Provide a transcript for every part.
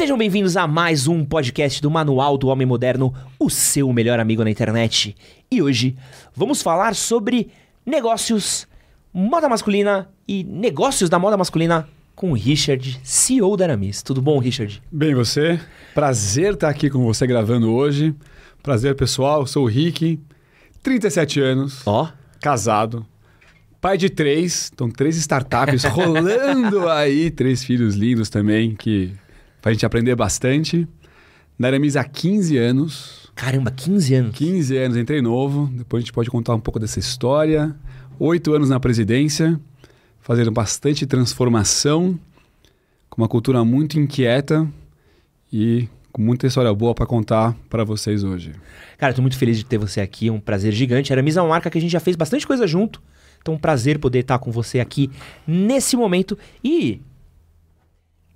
Sejam bem-vindos a mais um podcast do Manual do Homem Moderno, o seu melhor amigo na internet. E hoje vamos falar sobre negócios, moda masculina e negócios da moda masculina com o Richard, CEO da Aramis. Tudo bom, Richard? Bem, você? Prazer estar aqui com você gravando hoje. Prazer, pessoal. Sou o Rick, 37 anos, Ó, casado, pai de três, então três startups rolando aí, três filhos lindos também, que pra gente aprender bastante. Na Aramis há 15 anos. caramba, 15 anos. 15 anos, entrei novo. Depois a gente pode contar um pouco dessa história. Oito anos na presidência, fazendo bastante transformação, com uma cultura muito inquieta e com muita história boa para contar para vocês hoje. Cara, tô muito feliz de ter você aqui, é um prazer gigante. A Aramis é uma marca que a gente já fez bastante coisa junto. Então, um prazer poder estar com você aqui nesse momento. E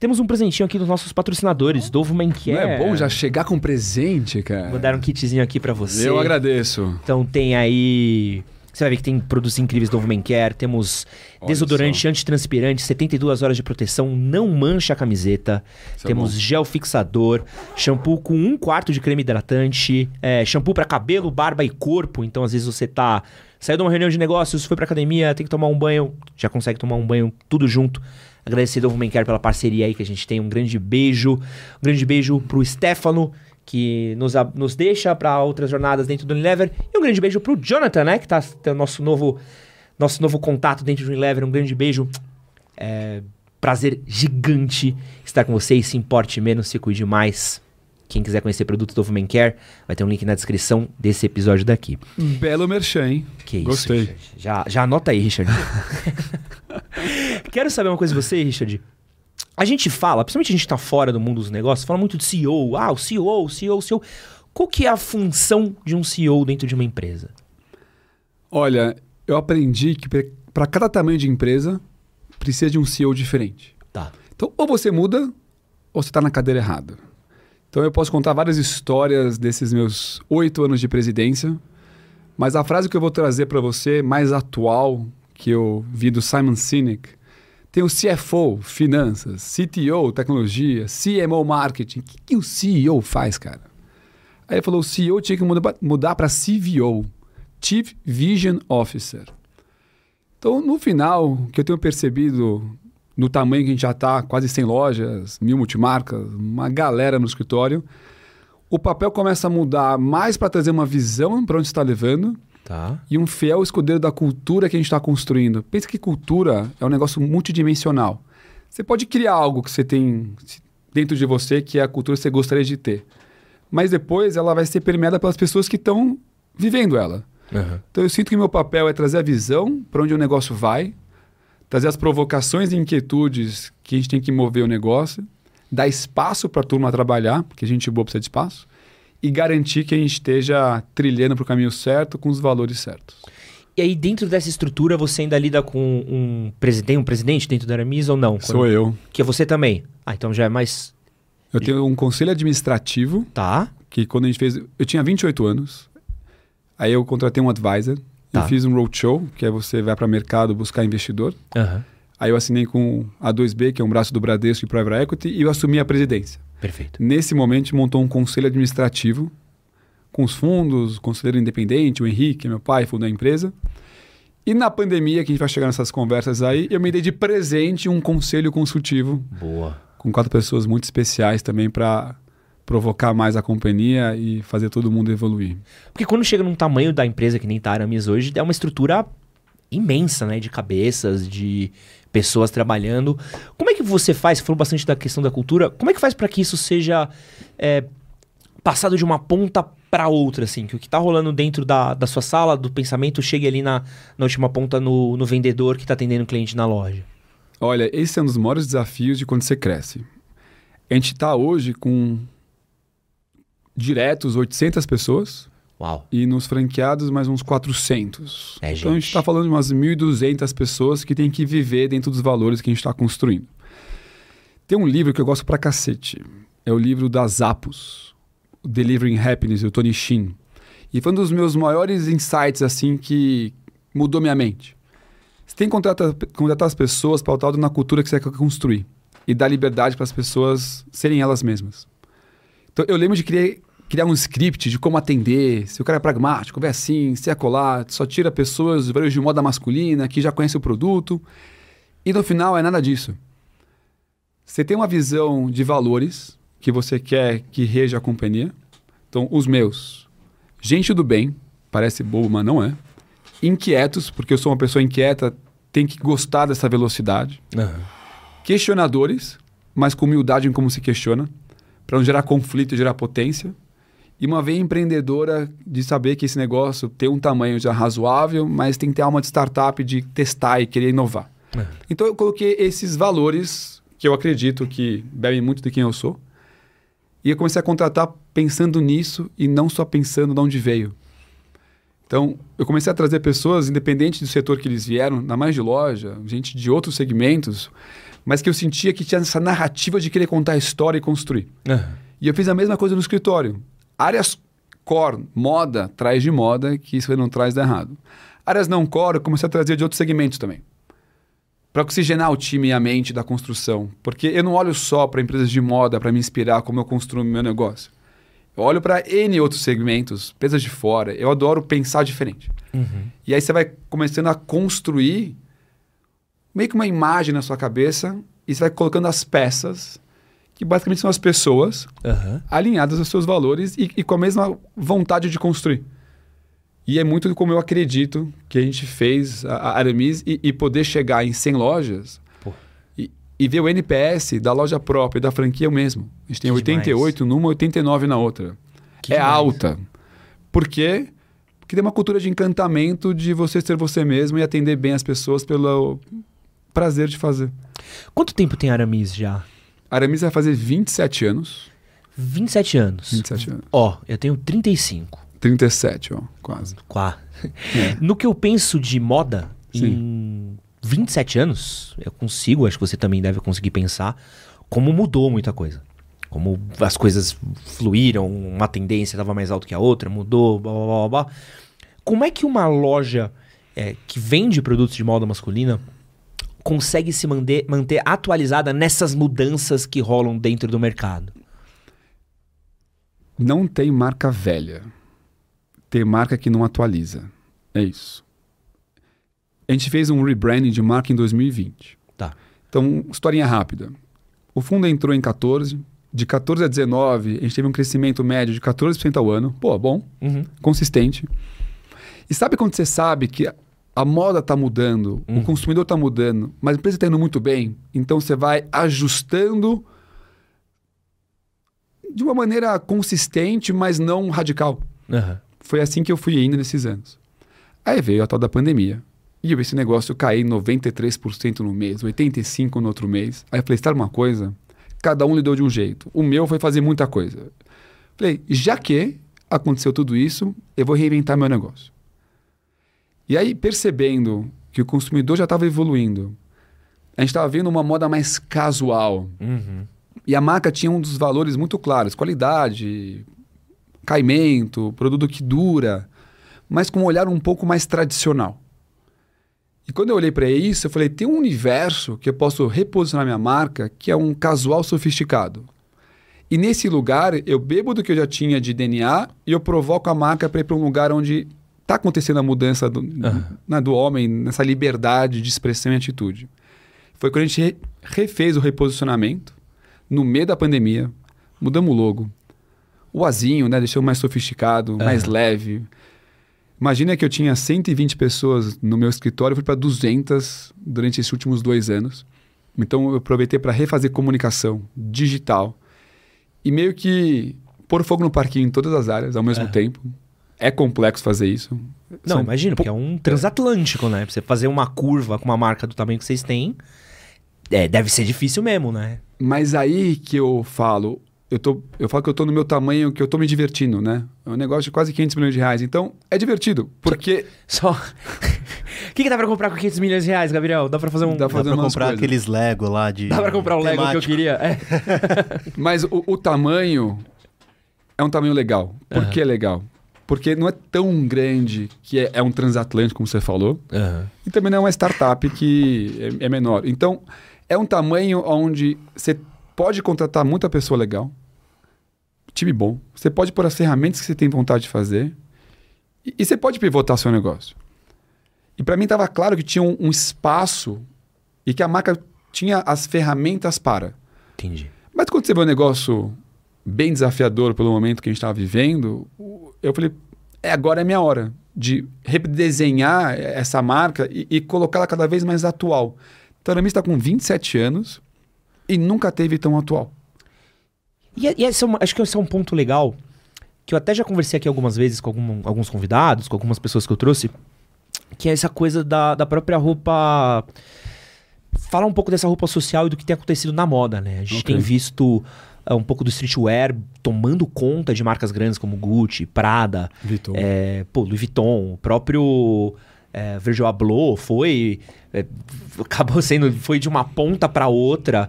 temos um presentinho aqui dos nossos patrocinadores, Dovo Man Care. Não é bom já chegar com presente, cara? Mandaram um kitzinho aqui pra você. Eu agradeço. Então tem aí. Você vai ver que tem produtos incríveis do Woman Care. Temos Olha desodorante antitranspirante, 72 horas de proteção, não mancha a camiseta. Isso é Temos bom. gel fixador, shampoo com um quarto de creme hidratante, é, shampoo para cabelo, barba e corpo. Então, às vezes você tá. Saiu de uma reunião de negócios, foi pra academia, tem que tomar um banho, já consegue tomar um banho tudo junto. Agradecer ao Woman Care pela parceria aí que a gente tem. Um grande beijo. Um grande beijo pro Stefano, que nos, nos deixa para outras jornadas dentro do Unilever. E um grande beijo pro Jonathan, né? Que tá tendo nosso novo, nosso novo contato dentro do Unilever. Um grande beijo. É, prazer gigante estar com vocês. Se importe menos, se cuide mais. Quem quiser conhecer produtos do Woman Care, vai ter um link na descrição desse episódio daqui. Belo merchan, hein? Que isso, Gostei. Já, já anota aí, Richard. Quero saber uma coisa de você, Richard. A gente fala, principalmente a gente tá fora do mundo dos negócios, fala muito de CEO. Ah, o CEO, o CEO, o CEO. Qual que é a função de um CEO dentro de uma empresa? Olha, eu aprendi que para cada tamanho de empresa precisa de um CEO diferente. Tá. Então, ou você muda, ou você está na cadeira errada. Então, eu posso contar várias histórias desses meus oito anos de presidência, mas a frase que eu vou trazer para você, mais atual, que eu vi do Simon Sinek, tem o CFO, finanças, CTO, tecnologia, CMO, marketing. O que, que o CEO faz, cara? Aí ele falou, o CEO tinha que muda- mudar para CVO, Chief Vision Officer. Então, no final, o que eu tenho percebido no tamanho que a gente já está, quase 100 lojas, mil multimarcas, uma galera no escritório, o papel começa a mudar mais para trazer uma visão para onde está levando Tá. e um fiel escudeiro da cultura que a gente está construindo. Pensa que cultura é um negócio multidimensional. Você pode criar algo que você tem dentro de você, que é a cultura que você gostaria de ter. Mas depois ela vai ser permeada pelas pessoas que estão vivendo ela. Então eu sinto que meu papel é trazer a visão para onde o negócio vai, trazer as provocações e inquietudes que a gente tem que mover o negócio, dar espaço para a turma trabalhar, porque a gente boa precisa de espaço, e garantir que a gente esteja trilhando para o caminho certo com os valores certos. E aí, dentro dessa estrutura, você ainda lida com um presidente, um presidente dentro da Aramis ou não? Sou eu. Que é você também. Ah, então já é mais. Eu tenho um conselho administrativo Tá. que quando a gente fez, eu tinha 28 anos. Aí eu contratei um advisor, Tá. eu fiz um roadshow, que é você vai para mercado buscar investidor. Aham. Aí eu assinei com a 2B, que é um braço do Bradesco e Private Equity, e eu assumi a presidência. Perfeito. Nesse momento, montou um conselho administrativo com os fundos, o conselheiro independente, o Henrique, meu pai, fundou a empresa. E na pandemia, que a gente vai chegar nessas conversas aí, eu me dei de presente um conselho consultivo Boa. com quatro pessoas muito especiais também para provocar mais a companhia e fazer todo mundo evoluir. Porque quando chega num tamanho da empresa que nem tá a Aramis hoje, é uma estrutura imensa, né? De cabeças, de pessoas trabalhando. Como é que você faz? Você falou bastante da questão da cultura. Como é que faz para que isso seja é, passado de uma ponta para outra, assim? Que o que tá rolando dentro da, da sua sala, do pensamento, chegue ali na, na última ponta no, no vendedor que tá atendendo o cliente na loja. Olha, esse é um dos maiores desafios de quando você cresce. A gente está hoje com diretos 800 pessoas Uau. e nos franqueados mais uns 400. É, então a gente está falando de umas 1.200 pessoas que têm que viver dentro dos valores que a gente está construindo. Tem um livro que eu gosto pra cacete. É o livro da Zappos, Delivering Happiness, do Tony Shin. E foi um dos meus maiores insights, assim, que mudou minha mente. Você tem que contratar, contratar as pessoas pautado na cultura que você quer construir. e dar liberdade para as pessoas serem elas mesmas. Então, eu lembro de criar, criar um script de como atender, se o cara é pragmático, vai assim, se é colar, só tira pessoas de moda masculina, que já conhece o produto. E no final é nada disso. Você tem uma visão de valores que você quer que reja a companhia. Então, os meus. Gente do bem, parece bobo, mas não é. Inquietos, porque eu sou uma pessoa inquieta, tem que gostar dessa velocidade. Aham. Questionadores, mas com humildade em como se questiona, para não gerar conflito e gerar potência. E uma veia empreendedora de saber que esse negócio tem um tamanho já razoável, mas tem que ter alma de startup de testar e querer inovar. É. Então eu coloquei esses valores que eu acredito que bebem muito de quem eu sou. E eu comecei a contratar pensando nisso e não só pensando de onde veio. Então, eu comecei a trazer pessoas, independente do setor que eles vieram, na mais de loja, gente de outros segmentos, mas que eu sentia que tinha essa narrativa de querer contar a história e construir. Aham. E eu fiz a mesma coisa no escritório. Áreas core, moda, traz de moda, que isso não traz dá errado. Áreas não core, eu comecei a trazer de outros segmentos também. Para oxigenar o time e a mente da construção. Porque eu não olho só para empresas de moda para me inspirar como eu construo meu negócio. Eu olho para N outros segmentos, empresas de fora. Eu adoro pensar diferente. Uhum. E aí você vai começando a construir meio que uma imagem na sua cabeça e você vai colocando as peças, que basicamente são as pessoas Aham. alinhadas aos seus valores e, e com a mesma vontade de construir. E é muito como eu acredito que a gente fez a, a Aramis e, e poder chegar em 100 lojas e, e ver o NPS da loja própria e da franquia o mesmo. A gente tem Que 88 numa, 89 na outra. Que é demais. alta. Por quê? Porque tem uma cultura de encantamento de você ser você mesmo e atender bem as pessoas pelo prazer de fazer. Quanto tempo tem Aramis já? A Aramis vai fazer 27 anos. 27 anos. 27 anos. Ó, eu tenho 35. 37, ó, quase. Quá. É. No que eu penso de moda, Sim. em 27 anos, eu consigo, acho que você também deve conseguir pensar, como mudou muita coisa. Como as coisas fluíram, uma tendência estava mais alta que a outra, mudou, blá blá blá blá. Como é que uma loja é, que vende produtos de moda masculina consegue se manter, manter atualizada nessas mudanças que rolam dentro do mercado? Não tem marca velha. Tem marca que não atualiza. É isso. A gente fez um rebranding de marca em 2020. Tá. Então, historinha rápida. O fundo entrou em 14. De 14 a 19, a gente teve um crescimento médio de 14% ao ano. Pô, bom, Uhum. consistente. E sabe quando você sabe que a- moda está mudando, Uhum. o consumidor está mudando, mas a empresa está indo muito bem, então você vai ajustando de uma maneira consistente, mas não radical. Aham. Foi assim que eu fui indo nesses anos. Aí veio a tal da pandemia. E eu vi esse negócio cair 93% no mês, 85% no outro mês. Aí eu falei, sabe uma coisa? Cada um lidou de um jeito. O meu foi fazer muita coisa. Falei, já que aconteceu tudo isso, eu vou reinventar meu negócio. E aí, percebendo que o consumidor já estava evoluindo, a gente estava vendo uma moda mais casual. Uhum. E a marca tinha um dos valores muito claros: qualidade, caimento, produto que dura, mas com um olhar um pouco mais tradicional. E quando eu olhei para isso, eu falei: tem um universo que eu posso reposicionar minha marca que é um casual sofisticado. E nesse lugar, eu bebo do que eu já tinha de DNA e eu provoco a marca para ir para um lugar onde está acontecendo a mudança do, né, do homem, nessa liberdade de expressão e atitude. Foi quando a gente re- refez o reposicionamento, no meio da pandemia, mudamos o logo. O azinho, né, deixou mais sofisticado, mais Aham. leve. Imagina que eu tinha 120 pessoas no meu escritório, fui para 200 durante esses últimos dois anos. Então eu aproveitei para refazer comunicação digital e meio que pôr fogo no parquinho em todas as áreas ao mesmo Aham. tempo. É complexo fazer isso. Não, São imagina, porque é um transatlântico, né? Pra você fazer uma curva com uma marca do tamanho que vocês têm, é, deve ser difícil mesmo, né? Mas aí que eu falo, eu, tô, eu falo que eu tô no meu tamanho, que eu tô me divertindo, né? É um negócio de quase 500 milhões de reais. Então, é divertido, porque Só. O que, que dá pra comprar com 500 milhões de reais, Gabriel? Dá pra fazer um. Dá Dá fazendo pra comprar coisas. aqueles Lego lá de. Dá pra comprar o Lego que eu queria? É. Mas o, o tamanho é um tamanho legal. Por Aham. que é legal? Porque não é tão grande que é, é um transatlântico, como você falou, Aham. e também não é uma startup que é, é menor. Então, É um tamanho onde você pode contratar muita pessoa legal, time bom, você pode pôr as ferramentas que você tem vontade de fazer e, e você pode pivotar seu negócio. E para mim estava claro que tinha um, um espaço e que a marca tinha as ferramentas para. Entendi. Mas quando você vê um negócio bem desafiador pelo momento que a gente estava vivendo, eu falei, é agora é minha hora de redesenhar essa marca e, e colocá-la cada vez mais atual. A está com 27 anos e nunca teve tão atual. E, e esse é uma, acho que esse é um ponto legal, que eu até já conversei aqui algumas vezes com algum, alguns convidados, com algumas pessoas que eu trouxe, que é essa coisa da, da própria roupa falar um pouco dessa roupa social e do que tem acontecido na moda, né? A gente okay. tem visto um pouco do streetwear tomando conta de marcas grandes como Gucci, Prada, Vuitton. É, pô, Louis Vuitton, o próprio é, Virgil Abloh foi é, acabou sendo foi de uma ponta para outra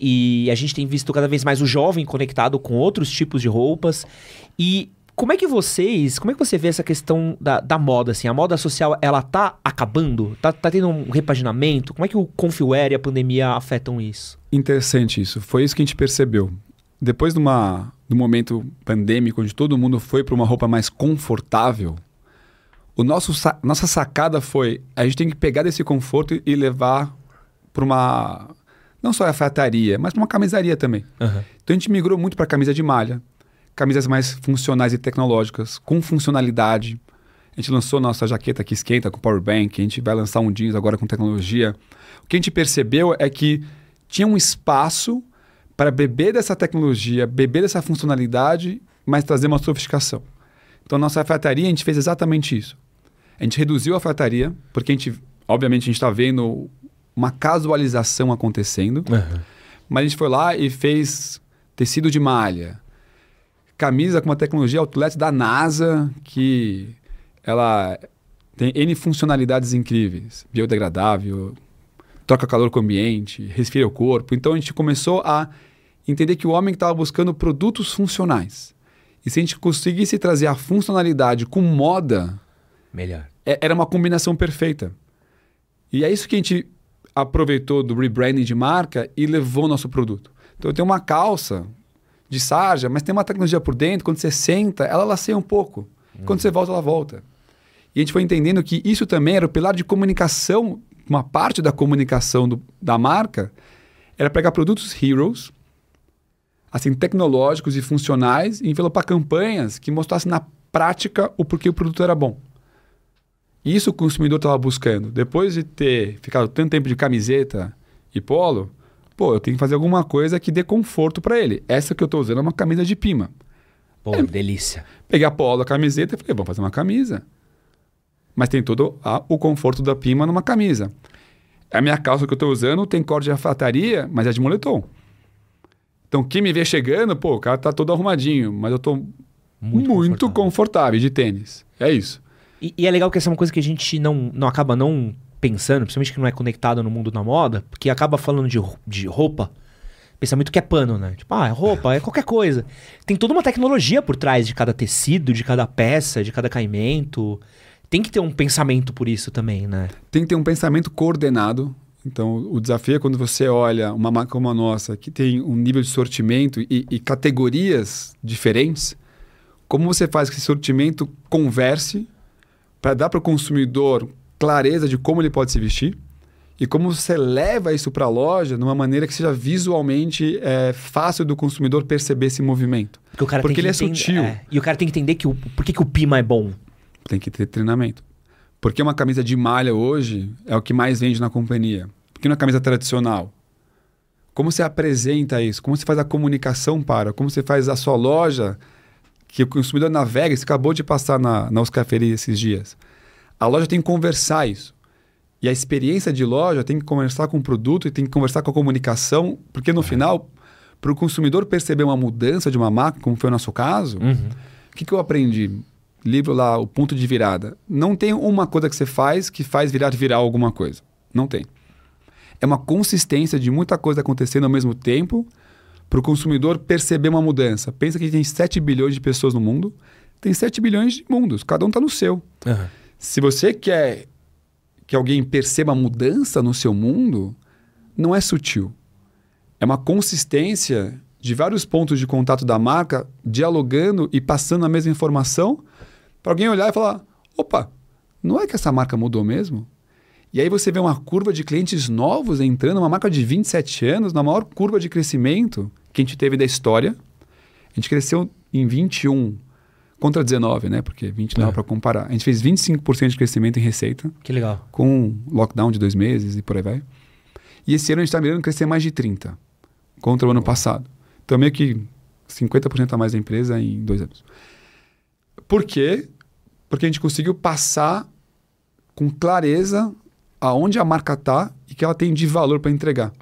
e a gente tem visto cada vez mais o jovem conectado com outros tipos de roupas e como é que vocês, como é que você vê essa questão da, da moda, assim? A moda social, ela tá acabando? Tá, tá tendo um repaginamento? Como é que o Confwear e a pandemia afetam isso? Interessante isso. Foi isso que a gente percebeu. Depois de, uma, um momento pandêmico, onde todo mundo foi para uma roupa mais confortável, o nosso, nossa sacada foi, a gente tem que pegar desse conforto e levar para uma... Não só a fataria, mas para uma camisaria também. Uhum. Então a gente migrou muito para camisa de malha camisas mais funcionais e tecnológicas, com funcionalidade. A gente lançou nossa jaqueta que esquenta com power bank, a gente vai lançar um jeans agora com tecnologia. O que a gente percebeu é que tinha um espaço para beber dessa tecnologia, beber dessa funcionalidade, mas trazer uma sofisticação. Então, nossa alfaiataria, a gente fez exatamente isso. A gente reduziu a alfaiataria, porque a gente, obviamente, a gente está vendo uma casualização acontecendo, uhum. mas a gente foi lá e fez tecido de malha, camisa com uma tecnologia outlet da NASA que ela tem N funcionalidades incríveis, biodegradável, troca calor com o ambiente, resfria o corpo. Então a gente começou a entender que o homem estava buscando produtos funcionais. E se a gente conseguisse trazer a funcionalidade com moda, melhor. É, era uma combinação perfeita. E é isso que a gente aproveitou do rebranding de marca e levou o nosso produto. Então eu tenho uma calça de sarja, mas tem uma tecnologia por dentro, quando você senta, ela laceia um pouco. Uhum. Quando você volta, ela volta. E a gente foi entendendo que isso também era o pilar de comunicação, uma parte da comunicação do, da marca, era pegar produtos heroes, assim, tecnológicos e funcionais, e envelopar campanhas que mostrassem na prática o porquê o produto era bom. Isso o consumidor estava buscando. Depois de ter ficado tanto tempo de camiseta e polo, pô, eu tenho que fazer alguma coisa que dê conforto para ele. Essa que eu estou usando é uma camisa de pima. Pô, é, delícia. Peguei a polo, a camiseta e falei, vamos fazer uma camisa. Mas tem todo a, o conforto da pima numa camisa. A minha calça que eu estou usando tem corte de alfataria, mas é de moletom. Então, quem me vê chegando, pô, o cara tá todo arrumadinho, mas eu estou muito, muito confortável. confortável. de tênis. É isso. E, e, é legal que essa é uma coisa que a gente não, não acaba não pensando, principalmente que não é conectado no mundo da moda, porque acaba falando de, de roupa, pensa muito que é pano, né? Tipo, ah, é roupa, é qualquer coisa. Tem toda uma tecnologia por trás de cada tecido, de cada peça, de cada caimento. Tem que ter um pensamento por isso também, né? Tem que ter um pensamento coordenado. Então, o desafio é quando você olha uma marca como a nossa, que tem um nível de sortimento e, e categorias diferentes, como você faz que esse sortimento converse para dar para o consumidor clareza de como ele pode se vestir e como você leva isso para a loja de uma maneira que seja visualmente é, fácil do consumidor perceber esse movimento. Porque, Porque ele é sutil. É, e o cara tem que entender que o, por que, que o Pima é bom. Tem que ter treinamento. Porque uma camisa de malha hoje é o que mais vende na companhia. Porque uma camisa tradicional. Como você apresenta isso? Como você faz a comunicação para? Como você faz a sua loja que o consumidor navega? Você acabou de passar na, na Oscar esses dias a loja tem que conversar isso. E a experiência de loja tem que conversar com o produto e tem que conversar com a comunicação, porque no é. final, para o consumidor perceber uma mudança de uma marca, como foi o nosso caso, uhum. o uhum. que, que eu aprendi? Livro lá, o ponto de virada. Não tem uma coisa que você faz que faz virar virar alguma coisa. Não tem. É uma consistência de muita coisa acontecendo ao mesmo tempo para o consumidor perceber uma mudança. Pensa que tem 7 bilhões de pessoas no mundo, tem 7 bilhões de mundos, cada um está no seu. Uhum. Se você quer que alguém perceba a mudança no seu mundo, não é sutil. É uma consistência de vários pontos de contato da marca dialogando e passando a mesma informação para alguém olhar e falar: opa, não é que essa marca mudou mesmo? E aí você vê uma curva de clientes novos entrando, uma marca de 27 anos, na maior curva de crescimento que a gente teve da história. A gente cresceu em 21 contra 19, né? Porque 20 não é. para comparar. A gente fez 25% de crescimento em receita. Que legal. Com um lockdown de dois meses e por aí vai. E esse ano a gente está mirando crescer mais de 30 contra o ano passado. Então, meio que 50% a mais da empresa em dois anos. Por quê? Porque a gente conseguiu passar com clareza aonde a marca está e que ela tem de valor para entregar.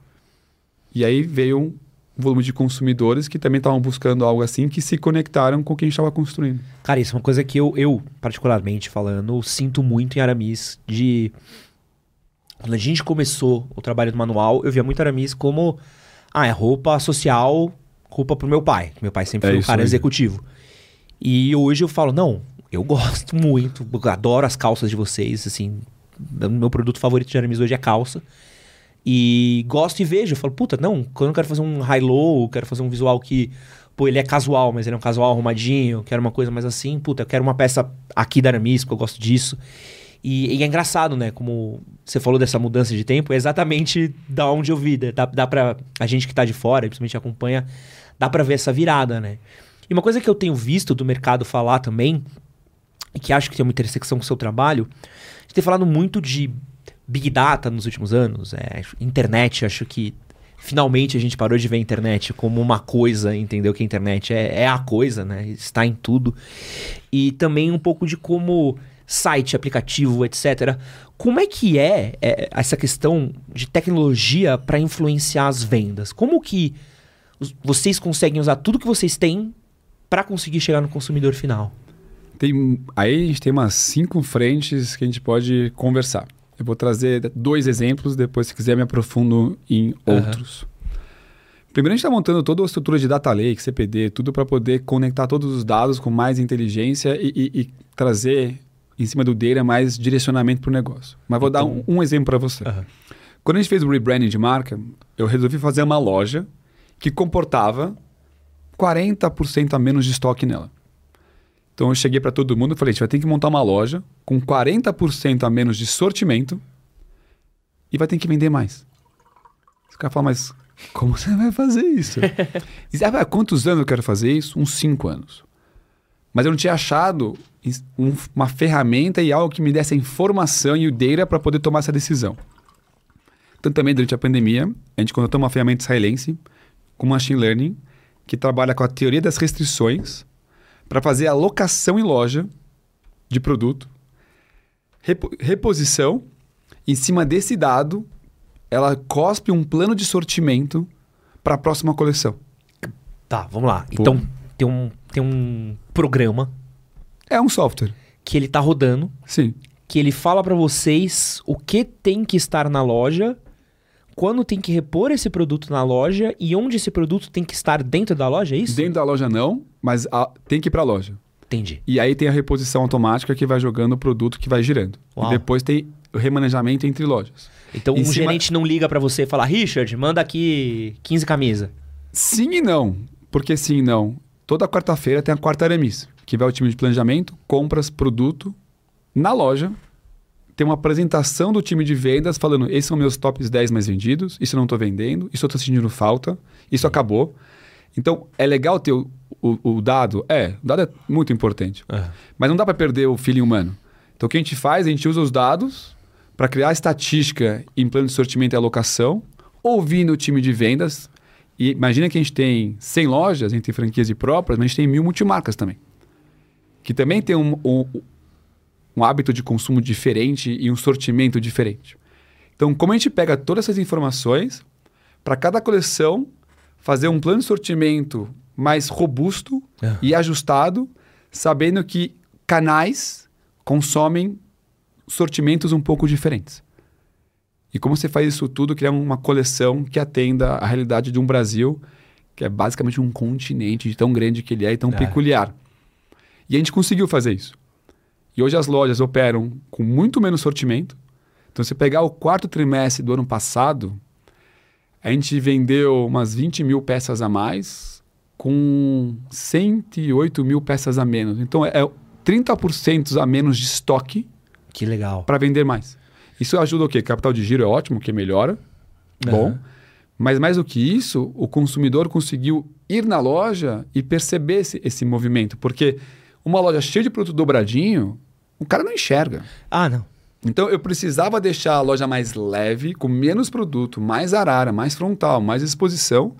E aí veio um volume de consumidores que também estavam buscando algo assim, que se conectaram com o que a gente estava construindo. Cara, isso é uma coisa que eu, eu, particularmente falando, sinto muito em Aramis de... Quando a gente começou o trabalho do manual, eu via muito Aramis como... Ah, é roupa social, roupa pro meu pai. Meu pai sempre é foi um cara executivo. E hoje eu falo, não, eu gosto muito, adoro as calças de vocês, assim... Meu produto favorito de Aramis hoje é calça. E gosto e vejo. Eu falo, puta, não, quando eu quero fazer um high-low, quero fazer um visual que, pô, ele é casual, mas ele é um casual arrumadinho, quero uma coisa mais assim, puta, eu quero uma peça aqui da Aramis, porque eu gosto disso. E, e, é engraçado, né? Como você falou dessa mudança de tempo, é exatamente da onde eu vi. Dá, dá pra. A gente que tá de fora, principalmente acompanha, dá pra ver essa virada, né? E uma coisa que eu tenho visto do mercado falar também, e que acho que tem uma intersecção com o seu trabalho, a gente tem falado muito de Big Data nos últimos anos, é, internet, acho que finalmente a gente parou de ver a internet como uma coisa, entendeu? Que a internet é, é a coisa, né? Está em tudo. E também um pouco de como site, aplicativo, etc. Como é que é, é essa questão de tecnologia para influenciar as vendas? Como que vocês conseguem usar tudo que vocês têm para conseguir chegar no consumidor final? Tem, aí a gente tem umas cinco frentes que a gente pode conversar. Eu vou trazer dois exemplos, depois, se quiser, me aprofundo em outros. Uhum. Primeiro, a gente está montando toda a estrutura de data lake, CPD, tudo para poder conectar todos os dados com mais inteligência e, e, e trazer em cima do data mais direcionamento para o negócio. Mas vou então... dar um, um exemplo para você. Uhum. Quando a gente fez o rebranding de marca, eu resolvi fazer uma loja que comportava 40% a menos de estoque nela. Então eu cheguei para todo mundo e falei: a gente vai ter que montar uma loja com 40% a menos de sortimento e vai ter que vender mais. Os caras falam, mas como você vai fazer isso? sabe há quantos anos eu quero fazer isso? Uns 5 anos. Mas eu não tinha achado um, uma ferramenta e algo que me desse a informação e o data para poder tomar essa decisão. Então, também durante a pandemia, a gente contratou uma ferramenta israelense com machine learning que trabalha com a teoria das restrições para fazer a locação em loja de produto, repo reposição, em cima desse dado, ela cospe um plano de sortimento para a próxima coleção. Tá, vamos lá. Pô. Então, tem um, tem um programa. É um software. Que ele tá rodando. Sim. Que ele fala para vocês o que tem que estar na loja quando tem que repor esse produto na loja e onde esse produto tem que estar dentro da loja, é isso? Dentro da loja não, mas a, tem que ir para a loja. Entendi. E aí tem a reposição automática que vai jogando o produto que vai girando. Uau. E depois tem o remanejamento entre lojas. Então em um cima... gerente não liga para você e fala, Richard, manda aqui 15 camisas. Sim e não. Porque sim e não. Toda quarta-feira tem a quarta Aramis, que vai o time de planejamento, compras, produto na loja tem uma apresentação do time de vendas falando: esses são meus tops 10 mais vendidos, isso eu não estou vendendo, isso eu estou sentindo falta, isso acabou. Então, é legal ter o, o, o dado? É, o dado é muito importante. É. Mas não dá para perder o feeling humano. Então, o que a gente faz? A gente usa os dados para criar estatística em plano de sortimento e alocação, ouvindo o time de vendas. E imagina que a gente tem 100 lojas, a gente tem franquias e próprias, mas a gente tem mil multimarcas também. Que também tem um, um, um hábito de consumo diferente e um sortimento diferente. Então, como a gente pega todas essas informações, para cada coleção, fazer um plano de sortimento mais robusto é. e ajustado, sabendo que canais consomem sortimentos um pouco diferentes. E como você faz isso tudo, criar uma coleção que atenda à realidade de um Brasil que é basicamente um continente de tão grande que ele é e tão é. peculiar. E a gente conseguiu fazer isso. E hoje as lojas operam com muito menos sortimento. Então, se pegar o quarto trimestre do ano passado, A gente vendeu umas 20 mil peças a mais, com 108 mil peças a menos. Então é 30% a menos de estoque Que legal. para vender mais. Isso ajuda o quê? Capital de giro é ótimo, que melhora. Bom. Aham. Mas mais do que isso, o consumidor conseguiu ir na loja e perceber esse, esse movimento. Porque uma loja cheia de produto dobradinho, o cara não enxerga. Ah, não. Então eu precisava deixar a loja mais leve, com menos produto, mais arara, mais frontal, mais exposição,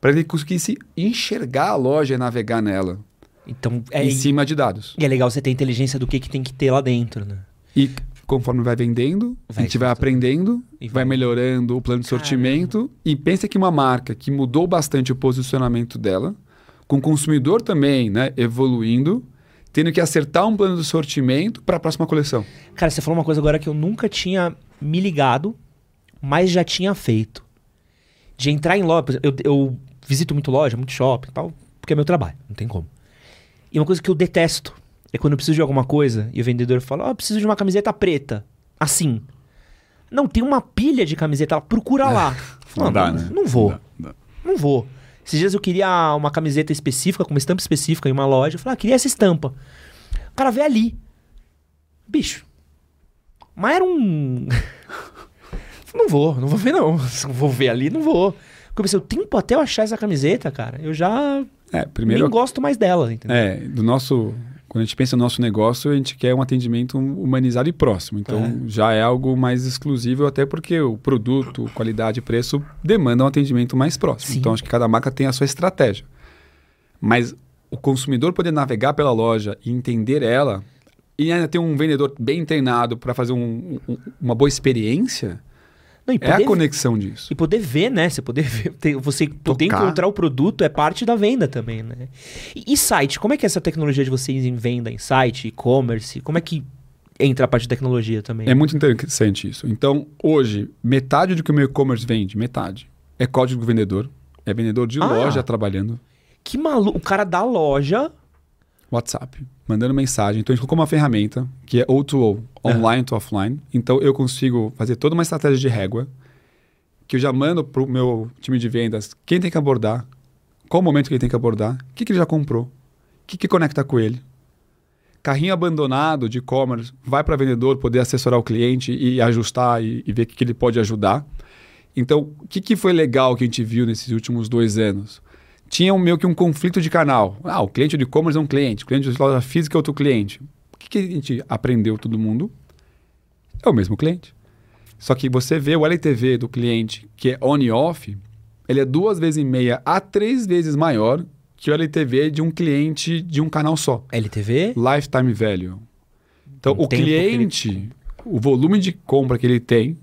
para ele conseguisse enxergar a loja e navegar nela, Então, é, em cima de dados. e é legal você ter inteligência do que, que tem que ter lá dentro, né? E conforme vai vendendo, a Vai gente vai aprendendo, vai vai- melhorando o plano de sortimento. E pensa que uma marca que mudou bastante o posicionamento dela, com o consumidor também né, evoluindo, tendo que acertar um plano de sortimento para a próxima coleção. Cara, você falou uma coisa agora que eu nunca tinha me ligado, mas já tinha feito. De entrar em loja. Eu, eu visito muito loja, muito shopping e tal, porque é meu trabalho, não tem como. E uma coisa que eu detesto é quando eu preciso de alguma coisa e o vendedor fala: Ó, eu preciso de uma camiseta preta. Assim. Não, tem uma pilha de camiseta lá, procura lá. Não, não, não vou. né? Não dá. Não vou. Esses dias eu queria uma camiseta específica, com uma estampa específica em uma loja. Eu falei, ah, queria essa estampa. O cara vê ali. Bicho. Mas era um. não vou, não vou ver não. Se eu vou ver ali, não vou. Porque eu pensei, o tempo até eu achar essa camiseta, cara, eu já É, primeiro nem gosto mais dela, entendeu? É, do nosso. Quando a gente pensa no nosso negócio, a gente quer um atendimento humanizado e próximo. Então já é algo mais exclusivo, até porque o produto, qualidade e preço demandam um atendimento mais próximo. Sim. Então acho que cada marca tem a sua estratégia. Mas o consumidor poder navegar pela loja e entender ela, e ainda ter um vendedor bem treinado para fazer um- um- uma boa experiência, Não, é a conexão disso. E poder ver, né? Você poder ver, ter- você poder Tocar. encontrar o produto é parte da venda também, né? E, e site, como é que é essa tecnologia de vocês em venda, em site, e-commerce? Como é que entra a parte de tecnologia também? É muito interessante isso. Então, hoje, metade do que o meu e-commerce vende, metade, é código do vendedor. É vendedor de Ah. loja trabalhando. Que maluco, o cara da loja. WhatsApp, mandando mensagem. Então, a gente colocou uma ferramenta que é O2O, online to offline. Então, eu consigo fazer toda uma estratégia de régua que eu já mando para o meu time de vendas quem tem que abordar, qual o momento que ele tem que abordar, o que, que ele já comprou, o que, que conecta com ele. Carrinho abandonado de e-commerce, vai para vendedor poder assessorar o cliente e ajustar e, e ver o que, que ele pode ajudar. Então, o que, que foi legal que a gente viu nesses últimos dois anos? Tinha um, meio que um conflito de canal. Ah, o cliente de e-commerce é um cliente, o cliente de loja física é outro cliente. O que, que a gente aprendeu todo mundo? É o mesmo cliente. Só que você vê o LTV do cliente, que é on e off, ele é duas vezes e meia a três vezes maior que o LTV de um cliente de um canal só. LTV? Lifetime value. Então, O o que ele cliente, o volume de compra que ele tem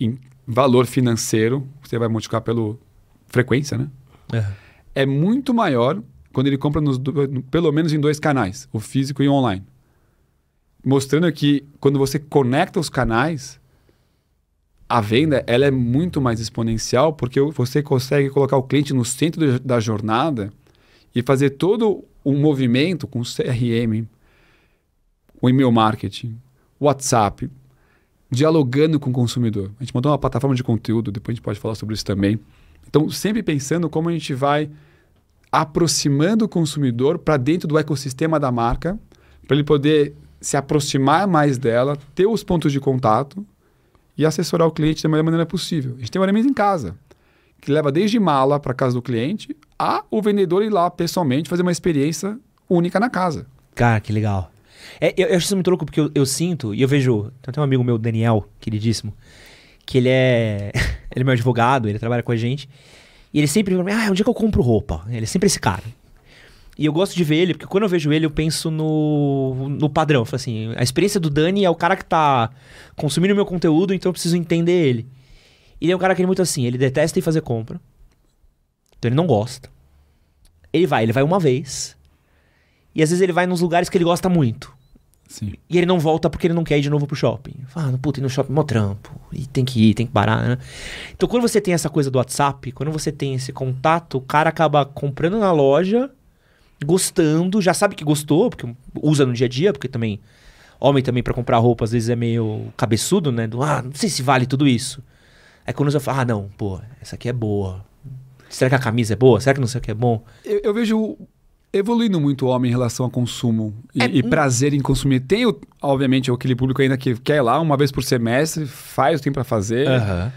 em valor financeiro, você vai multiplicar pelo frequência, né? É muito maior quando ele compra nos pelo menos em dois canais, o físico e o online. Mostrando que quando você conecta os canais, a venda ela é muito mais exponencial porque você consegue colocar o cliente no centro da- da jornada e fazer todo um movimento com CRM, o e-mail marketing, WhatsApp, dialogando com o consumidor. A gente montou uma plataforma de conteúdo, depois a gente pode falar sobre isso também. Então, sempre pensando como a gente vai aproximando o consumidor para dentro do ecossistema da marca, para ele poder se aproximar mais dela, ter os pontos de contato e assessorar o cliente da melhor maneira possível. A gente tem uma mesa em casa, que leva desde mala para casa do cliente a o vendedor ir lá pessoalmente fazer uma experiência única na casa. Cara, que legal. É, eu, eu acho isso muito louco porque eu, eu sinto, e eu vejo. Tem até um amigo meu, Daniel, queridíssimo, que ele é. ele é meu advogado, ele trabalha com a gente. E ele sempre fala, ah, onde é que eu compro roupa? Ele é sempre esse cara. E eu gosto de ver ele, porque quando eu vejo ele, eu penso no, no padrão. Falo assim, a experiência do Dani é o cara que tá consumindo meu conteúdo, então eu preciso entender ele. E ele é um cara que ele é muito assim, ele detesta ir fazer compra. Então ele não gosta. Ele vai, ele vai uma vez. E às vezes ele vai nos lugares que ele gosta muito. Sim. E ele não volta porque ele não quer ir de novo pro shopping. Fala, ah, puta, ir no shopping é mó trampo. E tem que ir, tem que parar, né? Então quando você tem essa coisa do WhatsApp, quando você tem esse contato, o cara acaba comprando na loja, gostando, já sabe que gostou, porque usa no dia a dia, porque também. Homem também pra comprar roupa às vezes é meio cabeçudo, né? Do, ah, não sei se vale tudo isso. Aí quando você fala, ah, não, pô, essa aqui é boa. Será que a camisa é boa? Será que não sei o que é bom? Eu, eu vejo evoluindo muito o homem em relação a consumo e, É, e hum. prazer em consumir. Tem, obviamente, aquele público ainda que quer ir lá uma vez por semestre, faz o que tem pra fazer, Aham.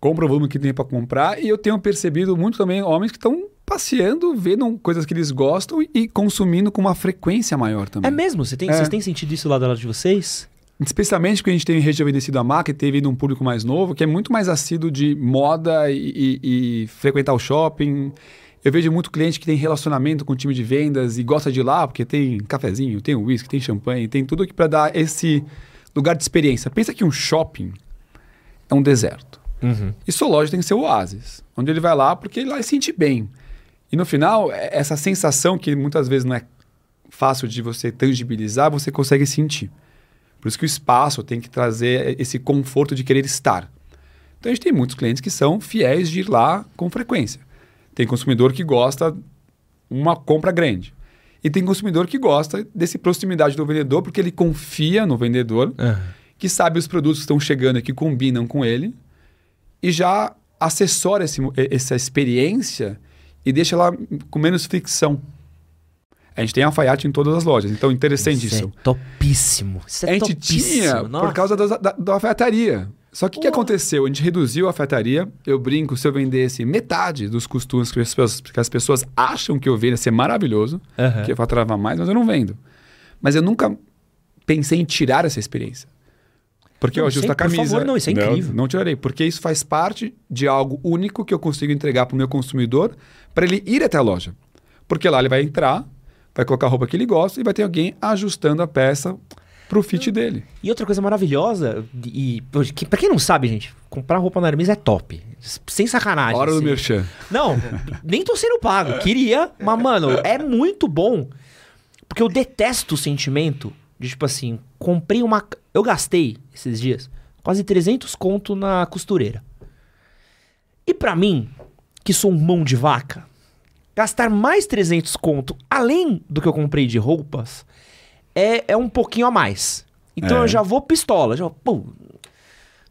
compra o volume que tem pra comprar. E eu tenho percebido muito também homens que estão passeando, vendo coisas que eles gostam e, e consumindo com uma frequência maior também. É mesmo? Você tem, É. Vocês têm sentido isso lá do lado de vocês? Especialmente porque a gente tem rejuvenescido a marca e tem vindo um público mais novo, que é muito mais assíduo de moda e, e- e frequentar o shopping. Eu vejo muito cliente que tem relacionamento com o time de vendas e gosta de ir lá, porque tem cafezinho, tem uísque, tem champanhe, tem tudo aqui para dar esse lugar de experiência. Pensa que um shopping é um deserto. Uhum. E sua loja tem que ser o oásis, onde ele vai lá porque ele lá se sente bem. E no final, é- essa sensação que muitas vezes não é fácil de você tangibilizar, você consegue sentir. Por isso que o espaço tem que trazer esse conforto de querer estar. Então a gente tem muitos clientes que são fiéis de ir lá com frequência. Tem consumidor que gosta uma compra grande. E tem consumidor que gosta desse proximidade do vendedor porque ele confia no vendedor que sabe os produtos que estão chegando e que combinam com ele e já assessora esse, essa experiência e deixa ela com menos fricção. A gente tem alfaiate em todas as lojas, então interessante isso. é topíssimo. Isso é a gente topíssimo. tinha Nossa. por causa da, da, da alfaiataria. Só que o que aconteceu? A gente reduziu a alfaiataria. Eu brinco, se eu vendesse metade dos costumes que as pessoas, que as pessoas acham que eu vendo, ia ser maravilhoso, Aham. que eu faturava mais, mas eu não vendo. Mas eu nunca pensei em tirar essa experiência. Porque Não, eu ajusto sem- a camisa. por favor, não, isso é incrível. Não tirarei, porque isso faz parte de algo único que eu consigo entregar para o meu consumidor para ele ir até a loja. Porque lá ele vai entrar, vai colocar a roupa que ele gosta e vai ter alguém ajustando a peça pro fit dele. E outra coisa maravilhosa, e que, pra quem não sabe, gente, comprar roupa na Hermes é top. Sem sacanagem. Hora do assim. merchan. Não, nem tô sendo pago. Queria, mas, mano, é muito bom. Porque eu detesto o sentimento de, tipo assim, comprei uma. Eu gastei esses dias quase 300 conto na costureira. E pra mim, que sou um mão de vaca, gastar mais 300 conto além do que eu comprei de roupas é, é um pouquinho a mais. Então É. eu já vou pistola, já, pô,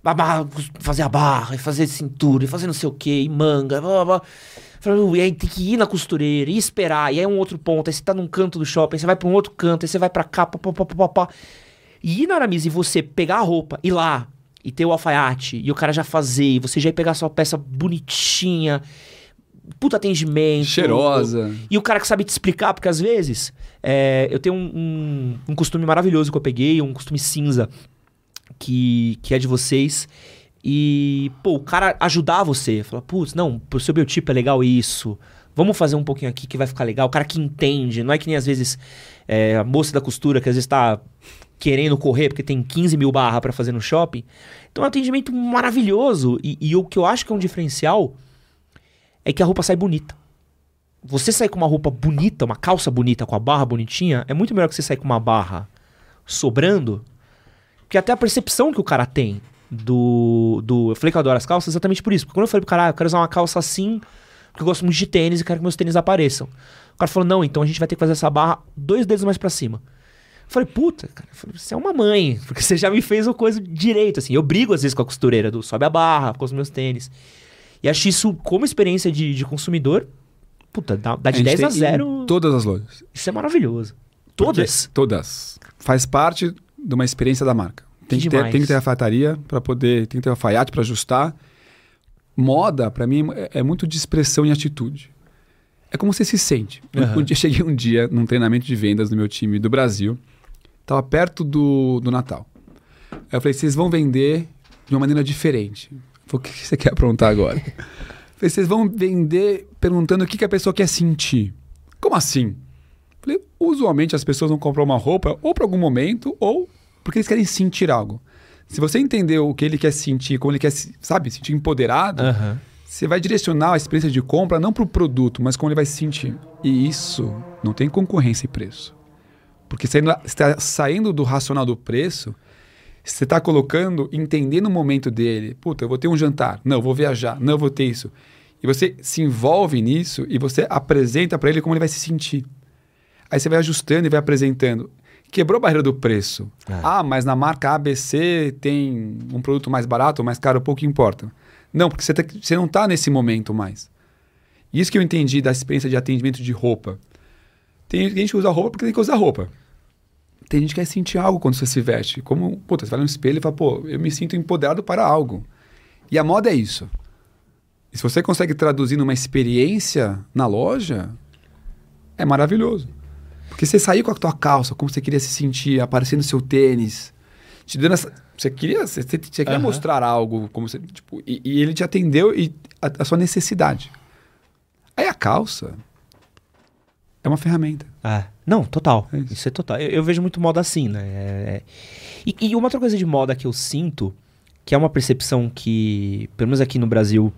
a fazer a barra, e fazer cintura, e fazer não sei o que, e manga, blá, blá, blá. Falei, "Uh, E aí tem que ir na costureira e esperar, e aí é um outro ponto, aí você tá num canto do shopping, você vai pra um outro canto, aí você vai pra cá, pá, pá, pá, pá, pá. E ir na Aramis e você pegar a roupa, ir lá, e ter o alfaiate, e o cara já fazer, e você já ir pegar sua peça bonitinha, puta atendimento. Cheirosa. E o cara que sabe te explicar, porque às vezes é, eu tenho um, um, um costume maravilhoso que eu peguei, um costume cinza que, que é de vocês. E, pô, o cara ajudar você, falar, putz, não, pro seu biotipo é legal isso. Vamos fazer um pouquinho aqui que vai ficar legal. O cara que entende, não é que nem às vezes é, a moça da costura que às vezes tá querendo correr porque tem 15 mil barra pra fazer no shopping. Então é um atendimento maravilhoso. E, e o que eu acho que é um diferencial é que a roupa sai bonita. Você sair com uma roupa bonita, uma calça bonita com a barra bonitinha, é muito melhor que você sair com uma barra sobrando. Porque até a percepção que o cara tem do. do eu falei que eu adoro as calças exatamente por isso. Porque quando eu falei pro cara, ah, eu quero usar uma calça assim, porque eu gosto muito de tênis e quero que meus tênis apareçam. O cara falou, não, então a gente vai ter que fazer essa barra dois dedos mais pra cima. Eu falei, puta, cara, falei, você é uma mãe, porque você já me fez a coisa direito, assim. Eu brigo às vezes com a costureira do sobe a barra, com os meus tênis. E acho isso, como experiência de, de consumidor, puta, dá, dá de A gente 10 a tem 0. Em todas as lojas. Isso é maravilhoso. Todas? Porque- Todas. Faz parte de uma experiência da marca. Tem, Que que ter, tem que ter alfaiataria para poder, tem que ter alfaiate para ajustar. Moda, para mim, é, é muito de expressão e atitude. É como você se sente. Um-. Um dia, cheguei um dia num treinamento de vendas no meu time do Brasil. Tava perto do, do Natal. Aí eu falei, vocês vão vender de uma maneira diferente. Falei, o que você quer aprontar agora? Falei, vocês vão vender perguntando o que, que a pessoa quer sentir. Como assim? Falei, usualmente as pessoas vão comprar uma roupa ou para algum momento ou porque eles querem sentir algo. Se você entender o que ele quer sentir, como ele quer, se- sabe, sentir empoderado, Aham. você vai direcionar a experiência de compra não para o produto, mas como ele vai se sentir. E isso não tem concorrência e preço. Porque você está saindo do racional do preço, você está colocando, entendendo o momento dele. Puta, eu vou ter um jantar. Não, eu vou viajar. Não, eu vou ter isso. E você se envolve nisso e você apresenta para ele como ele vai se sentir. Aí você vai ajustando e vai apresentando. Quebrou a barreira do preço. É. Ah, mas na marca ABC tem um produto mais barato ou mais caro, pouco importa. Não, porque você, tá, você não está nesse momento mais. Isso que eu entendi da experiência de atendimento de roupa. Tem gente que usa roupa porque tem que usar roupa. Tem gente que quer sentir algo quando você se veste. Como, puta, você vai no espelho e fala, pô, eu me sinto empoderado para algo. E a moda é isso. E se você consegue traduzir numa experiência na loja, é maravilhoso. Porque você saiu com a tua calça, como você queria se sentir, aparecendo seu tênis, te dando essa, você queria, você, você queria uhum. mostrar algo, como você, tipo, e, e ele te atendeu e a, a, sua necessidade. Aí a calça é uma ferramenta. É. Não, total. É isso. isso. é total. Eu, eu, vejo muito moda assim, né? É, é... E, e, uma outra coisa de moda que eu sinto, que é uma percepção que, pelo menos aqui no Brasil,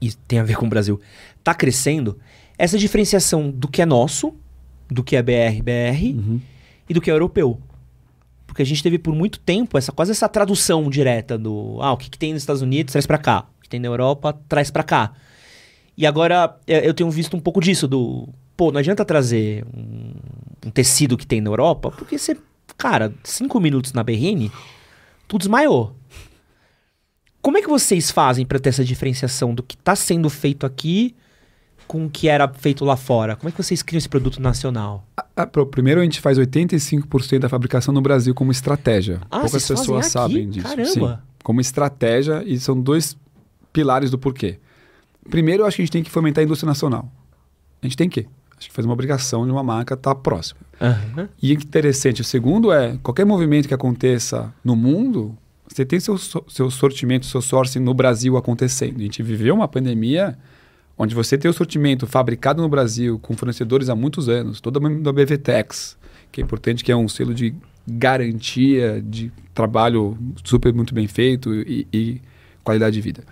e tem a ver com o Brasil, tá crescendo, essa diferenciação do que é nosso, do que é BR, BR, uhum. e do que é europeu. Porque a gente teve por muito tempo essa quase essa tradução direta do, ah, o que, que tem nos Estados Unidos, traz para cá. O que tem na Europa, traz para cá. E agora eu tenho visto um pouco disso, do, pô, não adianta trazer um, um tecido que tem na Europa, porque você, cara, cinco minutos na Berrine, tudo desmaiou. Como é que vocês fazem para ter essa diferenciação do que está sendo feito aqui com o que era feito lá fora? Como é que vocês criam esse produto nacional? Ah, primeiro, a gente faz 85% da fabricação no Brasil como estratégia. Ah, Poucas pessoas sabem disso. Caramba! Sim, como estratégia, e são dois pilares do porquê. Primeiro, eu acho que a gente tem que fomentar a indústria nacional. A gente tem que. Acho que faz uma obrigação de uma marca estar tá próxima. Uhum. E interessante, o segundo é, qualquer movimento que aconteça no mundo, você tem seu, seu sortimento, seu sourcing no Brasil acontecendo. A gente viveu uma pandemia onde você tem o sortimento fabricado no Brasil com fornecedores há muitos anos, toda da BVTEX, que é importante, que é um selo de garantia de trabalho super muito bem feito e, e qualidade de vida.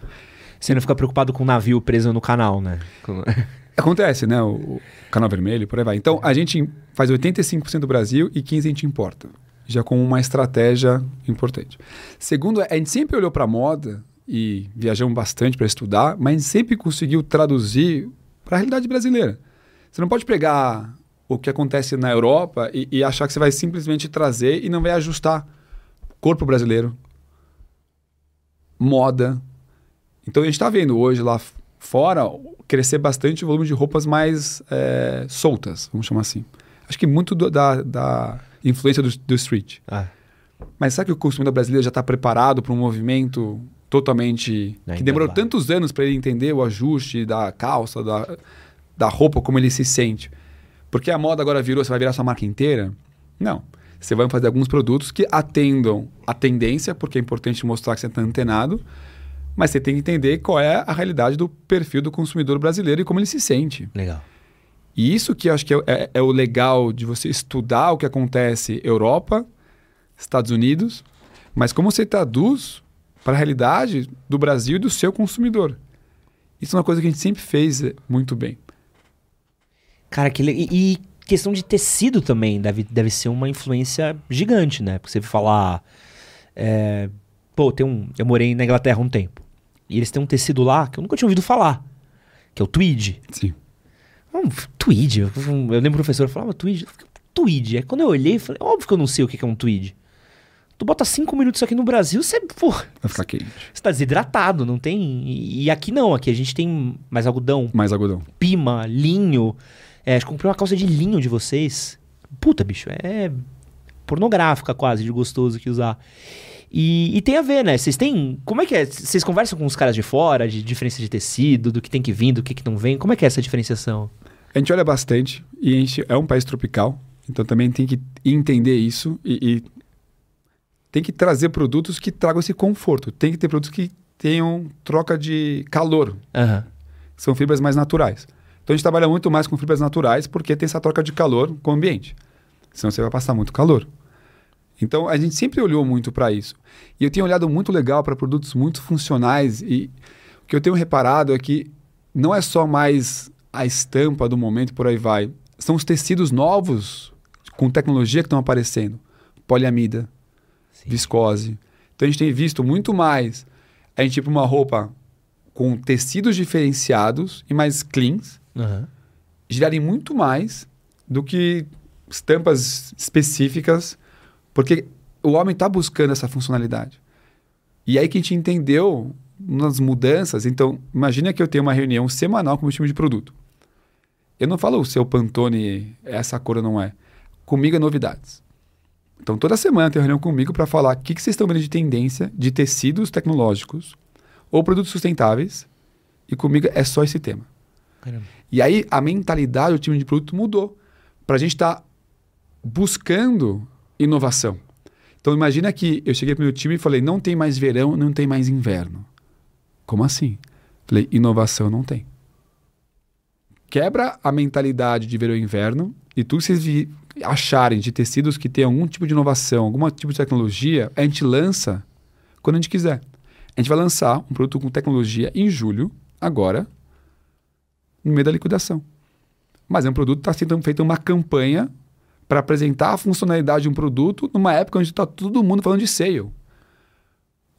Você não fica preocupado com o navio preso no canal, né? Acontece, né? O, canal vermelho, por aí vai. Então, a gente faz 85% do Brasil e 15% a gente importa já com uma estratégia importante. Segundo, a gente sempre olhou para moda e viajamos bastante para estudar, mas a gente sempre conseguiu traduzir para a realidade brasileira. Você não pode pegar o que acontece na Europa e, e, achar que você vai simplesmente trazer e não vai ajustar corpo brasileiro, moda. Então a gente está vendo hoje lá fora crescer bastante o volume de roupas mais é, soltas, vamos chamar assim. Acho que muito do, da, da influência do, do street. Ah. Mas sabe que o consumidor brasileiro já está preparado para um movimento totalmente. Ainda que demorou vai. tantos anos para ele entender o ajuste da calça, da, da roupa, como ele se sente. Porque a moda agora virou, você vai virar sua marca inteira? Não. Você vai fazer alguns produtos que atendam a tendência, porque é importante mostrar que você está antenado, mas você tem que entender qual é a realidade do perfil do consumidor brasileiro e como ele se sente. Legal. E isso que eu acho que é, é, é o legal de você estudar o que acontece Europa, Estados Unidos, mas como você traduz para a realidade do Brasil e do seu consumidor. Isso é uma coisa que a gente sempre fez eh, muito bem. Cara, que le... e questão de tecido também deve, deve ser uma influência gigante, né? Porque você falar. É... Pô, tem um... eu morei na Inglaterra um tempo. E eles têm um tecido lá que eu nunca tinha ouvido falar, que é o tweed. Sim. Um tweed. Eu, eu lembro o professor falava tweed. Tweed. Aí quando eu olhei, falei, óbvio que eu não sei o que é um tweed. Tu bota cinco minutos aqui no Brasil, você. Pô, Vai ficar quente. Você tá desidratado, não tem. E, aqui não, aqui a gente tem mais algodão. Mais algodão. Pima, linho. É, acho que comprei uma calça de linho de vocês. Puta, bicho, é pornográfica quase, de gostoso que usar. E, e, tem a ver, né? Vocês têm. Como é que é? Vocês conversam com os caras de fora, de diferença de tecido, do que tem que vir, do que, que não vem? Como é que é essa diferenciação? A gente olha bastante e a gente é um país tropical, então também tem que entender isso e, e tem que trazer produtos que tragam esse conforto. Tem que ter produtos que tenham troca de calor. Uhum. São fibras mais naturais. Então a gente trabalha muito mais com fibras naturais porque tem essa troca de calor com o ambiente. Senão você vai passar muito calor. Então a gente sempre olhou muito para isso. E eu tenho olhado muito legal para produtos muito funcionais e o que eu tenho reparado é que não é só mais a estampa do momento por aí vai. São os tecidos novos com tecnologia que estão aparecendo. Poliamida, Sim. viscose. Então a gente tem visto muito mais a gente ir para uma roupa com tecidos diferenciados e mais cleans, uhum. girarem muito mais do que estampas específicas porque o homem está buscando essa funcionalidade. E aí que a gente entendeu nas mudanças, então, imagina que eu tenho uma reunião semanal com o meu time de produto. Eu não falo o seu Pantone, essa cor não é. Comigo é novidades. Então, toda semana tem reunião comigo para falar o que, que vocês estão vendo de tendência de tecidos tecnológicos ou produtos sustentáveis. E comigo é só esse tema. Caramba. E aí a mentalidade do time de produto mudou para a gente estar tá buscando inovação. Então imagina que eu cheguei para o meu time e falei, não tem mais verão, não tem mais inverno. Como assim? Falei, inovação não tem. Quebra a mentalidade de verão e inverno e tudo que vocês acharem de tecidos que tem algum tipo de inovação, algum tipo de tecnologia, a gente lança quando a gente quiser. A gente vai lançar um produto com tecnologia em julho, agora, no meio da liquidação. Mas é um produto que está sendo feita uma campanha para apresentar a funcionalidade de um produto numa época onde está todo mundo falando de sale.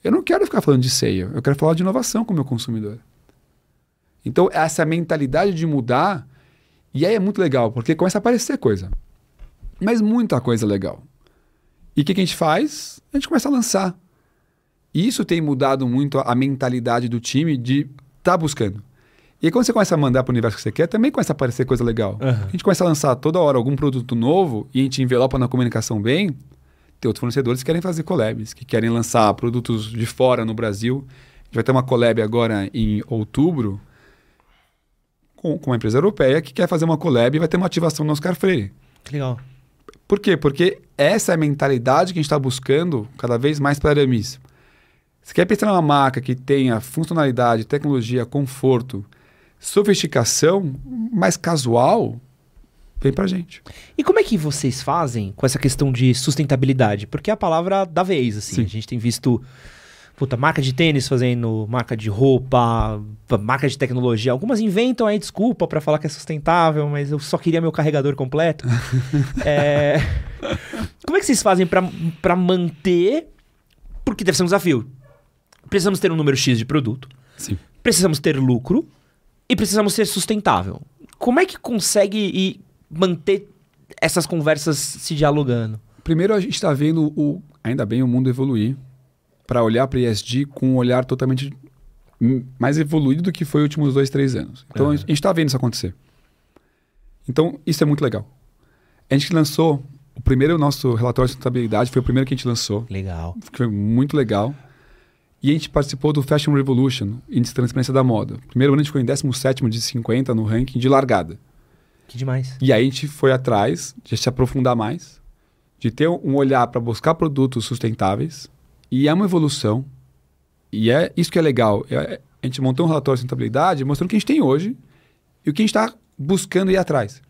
Eu não quero ficar falando de sale, eu quero falar de inovação com o meu consumidor. Então, essa mentalidade de mudar, e aí é muito legal, porque começa a aparecer coisa. Mas muita coisa legal. E o que, que, a gente faz? A gente começa a lançar. E isso tem mudado muito a mentalidade do time de estar tá buscando. E aí, quando você começa a mandar para o universo que você quer, também começa a aparecer coisa legal. Uhum. A gente começa a lançar toda hora algum produto novo e a gente envelopa na comunicação bem. Tem outros fornecedores que querem fazer collabs, que querem lançar produtos de fora no Brasil. A gente vai ter uma collab agora em outubro com, com uma empresa europeia que quer fazer uma collab e vai ter uma ativação no Oscar Freire. Legal. Por quê? Porque essa é a mentalidade que a gente está buscando cada vez mais para a Aramis. Você quer pensar numa marca que tenha funcionalidade, tecnologia, conforto, sofisticação mais casual, vem pra gente. E como é que vocês fazem com essa questão de sustentabilidade? Porque é a palavra da vez, assim. Sim. A gente tem visto puta, marca de tênis fazendo marca de roupa, marca de tecnologia. Algumas inventam aí desculpa para falar que é sustentável, mas eu só queria meu carregador completo. é... Como é que vocês fazem para manter? Porque deve ser um desafio. Precisamos ter um número X de produto. Sim. Precisamos ter lucro e precisamos ser sustentável. Como é que consegue manter essas conversas se dialogando? Primeiro, a gente está vendo o, ainda bem o mundo evoluir para olhar para ESG com um olhar totalmente mais evoluído do que foi os últimos dois, três anos. Então, uhum. a gente está vendo isso acontecer. Então, isso é muito legal. A gente lançou, o primeiro nosso relatório de sustentabilidade foi o primeiro que a gente lançou. Legal. Foi muito legal. E a gente participou do Fashion Revolution, Índice de Transparência da Moda. Primeiro ano a gente ficou em 17 de 50 no ranking de largada. Que demais. E aí a gente foi atrás de se aprofundar mais, de ter um olhar para buscar produtos sustentáveis. E é uma evolução. E é isso que é legal. É, a gente montou um relatório de sustentabilidade mostrando o que a gente tem hoje e o que a gente está buscando ir atrás.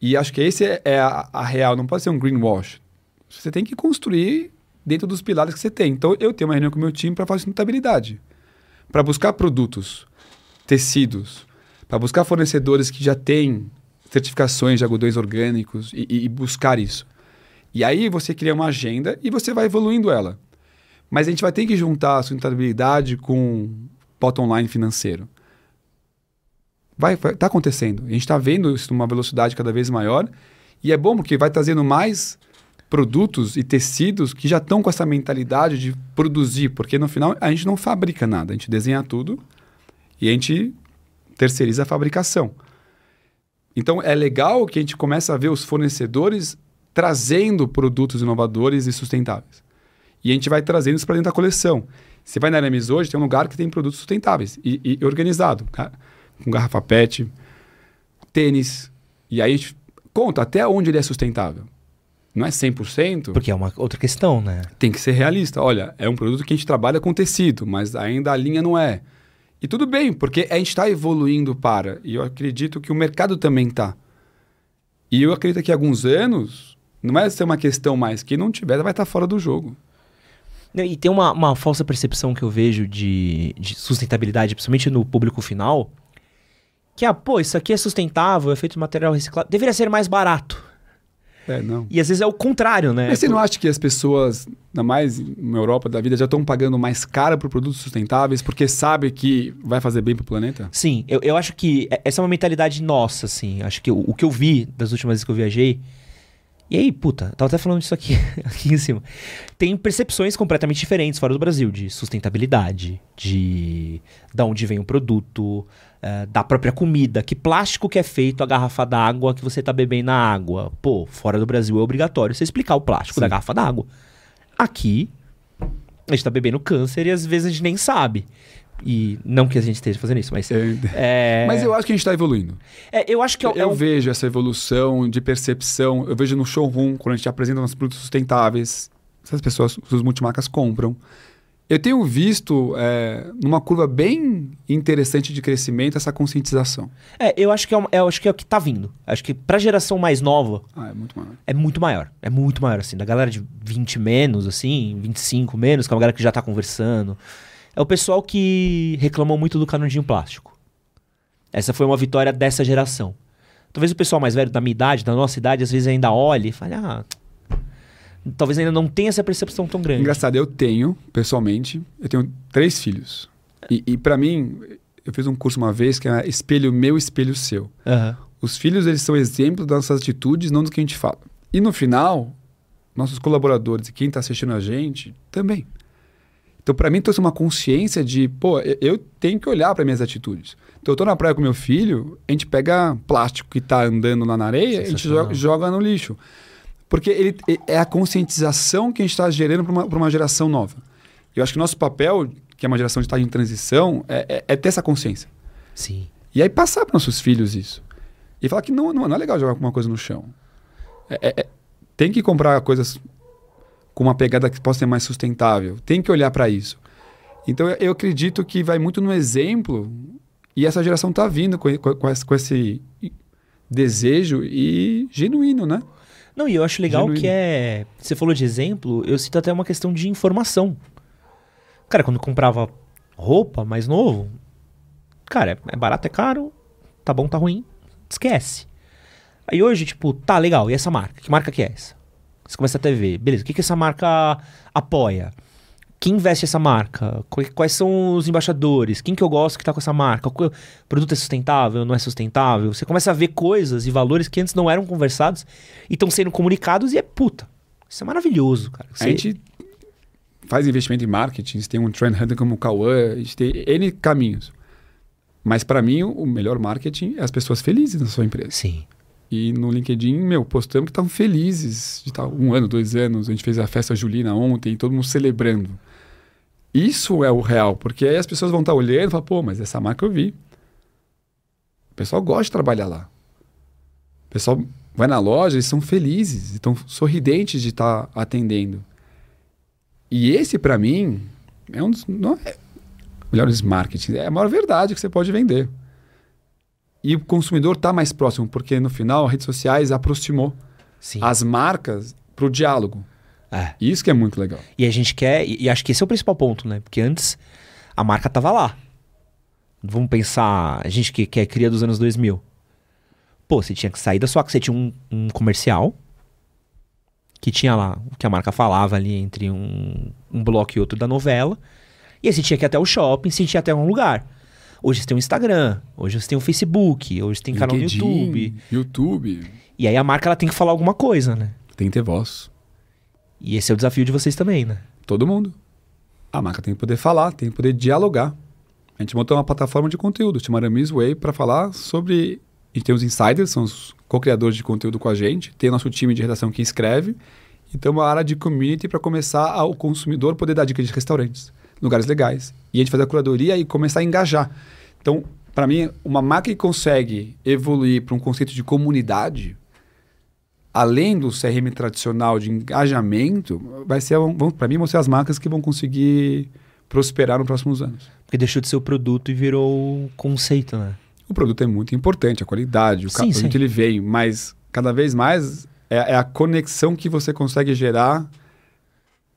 E acho que esse é, é a, a real, não pode ser um greenwash. Você tem que construir dentro dos pilares que você tem. Então, eu tenho uma reunião com o meu time para fazer sustentabilidade, para buscar produtos, tecidos, para buscar fornecedores que já têm certificações de algodões orgânicos e, e, buscar isso. E aí você cria uma agenda e você vai evoluindo ela. Mas a gente vai ter que juntar a sustentabilidade com bottom line financeiro. Vai, vai tá acontecendo. A gente está vendo isso numa velocidade cada vez maior e é bom porque vai trazendo mais produtos e tecidos que já estão com essa mentalidade de produzir, porque no final a gente não fabrica nada, a gente desenha tudo e a gente terceiriza a fabricação. Então é legal que a gente começa a ver os fornecedores trazendo produtos inovadores e sustentáveis. E a gente vai trazendo isso para dentro da coleção. Você vai na Aramis hoje, tem um lugar que tem produtos sustentáveis e, e organizado, com garrafa PET, tênis. E aí a gente conta até onde ele é sustentável não é 100%. Porque é uma outra questão, né? Tem que ser realista. Olha, é um produto que a gente trabalha com tecido, mas ainda a linha não é. E tudo bem, porque a gente está evoluindo para. E eu acredito que o mercado também está. E eu acredito que há alguns anos, não vai ser uma questão mais. Quem não tiver vai estar tá fora do jogo. E tem uma, uma falsa percepção que eu vejo de, de sustentabilidade, principalmente no público final, que, ah, pô, isso aqui é sustentável, é feito de material reciclado, deveria ser mais barato. É, não. E às vezes é o contrário, né? Mas você não acha que as pessoas, ainda mais na Europa da vida, já estão pagando mais caro por produtos sustentáveis porque sabe que vai fazer bem para o planeta? Sim, eu, eu acho que essa é uma mentalidade nossa, assim. Acho que o, o que eu vi das últimas vezes que eu viajei. E aí, puta, tava até falando disso aqui, aqui em cima. Tem percepções completamente diferentes fora do Brasil, de sustentabilidade, de da onde vem o produto, eh, da própria comida, que plástico que é feito a garrafa d'água que você tá bebendo na água. Pô, fora do Brasil é obrigatório você explicar o plástico Sim. da garrafa d'água. Aqui, a gente tá bebendo câncer e às vezes a gente nem sabe. E não que a gente esteja fazendo isso, mas. É, É, Mas eu acho que a gente está evoluindo. é, eu acho que é, Eu é um- vejo essa evolução de percepção. Eu vejo no showroom, quando a gente apresenta nossos produtos sustentáveis, essas pessoas, os multimarcas compram. Eu tenho visto, é, numa curva bem interessante de crescimento, essa conscientização. É, eu acho que é, um- eu acho que é o que tá vindo. Acho que pra geração mais nova Ah, é muito maior. é muito maior. É muito maior, assim. Da galera de 20 menos, assim, 25 menos, que é uma galera que já tá conversando. É o pessoal que reclamou muito do canudinho plástico. Essa foi uma vitória dessa geração. Talvez o pessoal mais velho da minha idade, da nossa idade, às vezes ainda olhe e fale, ah. Talvez ainda não tenha essa percepção tão grande. Engraçado, eu tenho, pessoalmente, eu tenho três filhos. E, e para mim, eu fiz um curso uma vez que é Espelho Meu, Espelho Seu. Aham. Os filhos, eles são exemplo das nossas atitudes, não do que a gente fala. E no final, nossos colaboradores e quem está assistindo a gente também. Então, para mim, trouxe uma consciência de, pô, eu- tenho que olhar para minhas atitudes. Então, eu tô na praia com meu filho, a gente pega plástico que tá andando lá na areia, a gente joga, joga no lixo. Porque ele, é a conscientização que a gente está gerando para uma, pra uma geração nova. Eu acho que o nosso papel, que é uma geração de estar em transição, é, é- é ter essa consciência. Sim. E aí passar para nossos filhos isso. E falar que não, não, não é legal jogar alguma coisa no chão. É- é- é- tem que comprar coisas com uma pegada que possa ser mais sustentável. Tem que olhar para isso. Então eu, eu acredito que vai muito no exemplo e essa geração está vindo com, com, com esse desejo e genuíno, né? Não, e eu acho legal Genuíno. que é. Você falou de exemplo, eu cito até uma questão de informação. Cara, quando comprava roupa mais novo, cara, é- barato, é caro, tá bom, tá ruim, esquece. Aí hoje, tipo, tá legal, e essa marca? Que marca que é essa? Você começa a ver, beleza, o que, que essa marca apoia? Quem investe essa marca? Qu- Quais são os embaixadores? Quem que eu gosto que tá com essa marca? O produto é sustentável, não é sustentável? Você começa a ver coisas e valores que antes não eram conversados e estão sendo comunicados e é puta. Isso é maravilhoso, cara. A Você- gente faz investimento em marketing, a tem um trend hunter como o Cauã, a gente tem N caminhos. Mas para mim, o melhor marketing é as pessoas felizes na sua empresa. Sim. E no LinkedIn, meu, postamos que estavam felizes de estar um ano, dois anos. A gente fez a festa julina ontem, todo mundo celebrando. Isso é o real, porque aí as pessoas vão estar olhando e falar, pô, mas essa marca eu vi. O pessoal gosta de trabalhar lá. O pessoal vai na loja, eles são felizes, estão sorridentes de estar atendendo. E esse, para mim, é um dos não é, melhores marketing. É a maior verdade que você pode vender. E o consumidor está mais próximo, porque no final, as redes sociais aproximou Sim. as marcas para o diálogo. É. Isso que é muito legal. E a gente quer, e, e acho que esse é o principal ponto, né? Porque antes a marca tava lá. Vamos pensar, a gente que, que é cria dos anos 2000. Pô, você tinha que sair da sua. Você tinha um, um comercial que tinha lá o que a marca falava ali entre um, um bloco e outro da novela. E aí você tinha que ir até o shopping, você tinha até um lugar. Hoje você tem o Instagram, hoje você tem o Facebook, hoje você tem canal no YouTube. YouTube. E aí a marca ela tem que falar alguma coisa, né? Tem que ter voz. E esse é o desafio de vocês também, né? Todo mundo. A marca tem que poder falar, tem que poder dialogar. A gente montou uma plataforma de conteúdo, chamada Miss Way, para falar sobre. A gente tem os insiders, são os co-criadores de conteúdo com a gente, tem nosso time de redação que escreve, e tem uma área de community para começar ao consumidor poder dar dicas de restaurantes, lugares legais. E a gente fazer a curadoria e começar a engajar. Então, para mim, uma marca que consegue evoluir para um conceito de comunidade, além do CRM tradicional de engajamento, vai ser, para mim, vão ser as marcas que vão conseguir prosperar nos próximos anos. Porque deixou de ser o produto e virou o conceito, né? O produto é muito importante, a qualidade, o Sim, ca- sim. onde ele vem, mas cada vez mais é, é a conexão que você consegue gerar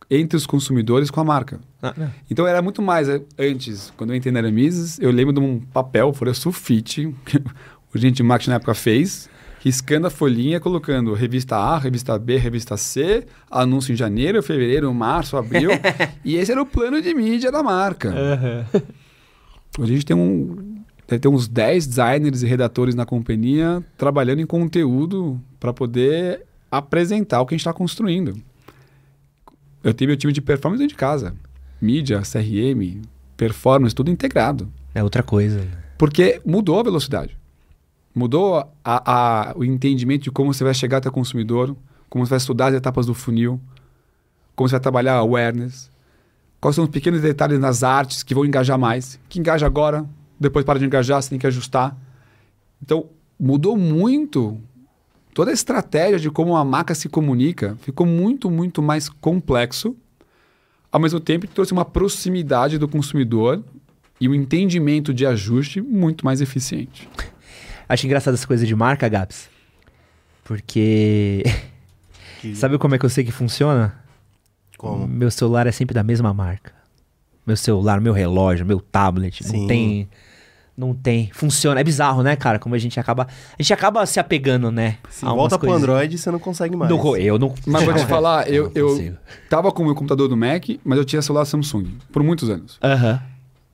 entre os consumidores com a marca. Ah, não. Então era muito mais eh, antes, quando eu entrei na Aramises, eu lembro de um papel, folha sulfite, que o gente de marketing na época fez, riscando a folhinha, colocando revista A, revista B, revista C, anúncio em janeiro, fevereiro, março, abril, e esse era o plano de mídia da marca. Hoje a gente tem um. Deve ter uns 10 designers e redatores na companhia trabalhando em conteúdo para poder apresentar o que a gente está construindo. Eu tenho meu time de performance dentro de casa. Mídia, CRM, performance, tudo integrado. É outra coisa. Porque mudou a velocidade. Mudou a, a, o entendimento de como você vai chegar até o consumidor, como você vai estudar as etapas do funil, como você vai trabalhar awareness, quais são os pequenos detalhes nas artes que vão engajar mais. Que engaja agora, depois para de engajar, você tem que ajustar. Então, mudou muito toda a estratégia de como a marca se comunica, ficou muito, muito mais complexo, ao mesmo tempo que trouxe uma proximidade do consumidor e um entendimento de ajuste muito mais eficiente. Acho engraçado essa coisa de marca, Gaps. Porque. Que- Sabe como é que eu sei que funciona? Como? Meu celular é sempre da mesma marca. Meu celular, meu relógio, meu tablet. Não Sim. tem. Não tem. Funciona. É bizarro, né, cara? Como a gente acaba. A gente acaba se apegando, né? Se volta pro coisas. Android, você não consegue mais. Não, eu não. Mas vou te falar, eu, eu consigo. tava com o meu computador do Mac, mas eu tinha celular Samsung por muitos anos. Aham.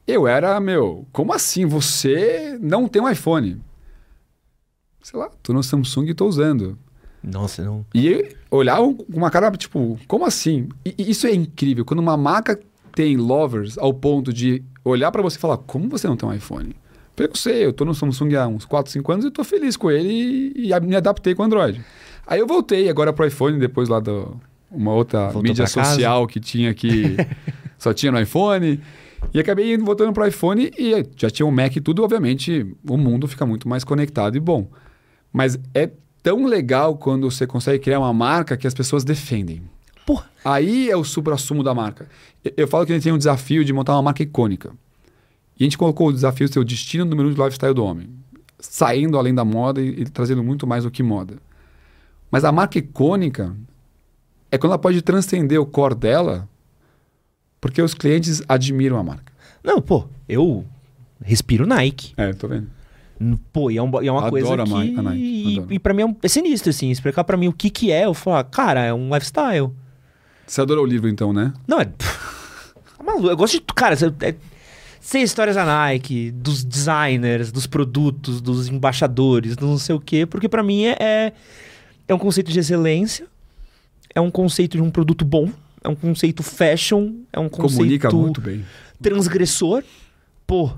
Eu era, meu, como assim? Você não tem um iPhone? Sei lá, tô no Samsung e tô usando. Nossa, não. E olhavam com uma cara, tipo, como assim? E, e isso é incrível. Quando uma marca tem lovers ao ponto de olhar pra você e falar, como você não tem um iPhone? Eu sei, eu tô no Samsung há uns 4, 5 anos e tô feliz com ele e, e me adaptei com o Android. Aí eu voltei agora pro iPhone, depois lá do uma outra Voltou mídia pra casa? social que tinha que só tinha no iPhone. E acabei indo- voltando pro iPhone e já tinha um Mac e tudo, obviamente, o mundo fica muito mais conectado e bom. Mas é tão legal quando você consegue criar uma marca que as pessoas defendem. Porra. Aí é o supra-sumo da marca. Eu- Eu falo que a gente tem um desafio de montar uma marca icônica. E a gente colocou o desafio ser o destino número um de lifestyle do homem. Saindo além da moda e, e trazendo muito mais do que moda. Mas a marca icônica é quando ela pode transcender o core dela, porque os clientes admiram a marca. Não, pô, eu respiro Nike. É, tô vendo. Pô, e é, um- e é uma Adoro coisa que... A Nike, e, adoro. e pra mim é, um, é sinistro, assim. Explicar pra mim o que que é. Eu falar, cara, é um lifestyle. Você adorou o livro, então, né? Não, é... é maluco. Eu gosto de... Cara, é, sei histórias da Nike, dos designers, dos produtos, dos embaixadores, do não sei o quê. Porque pra mim é, é, é um conceito de excelência. É um conceito de um produto bom. É um conceito fashion. É um conceito... Comunica muito bem. transgressor. Pô,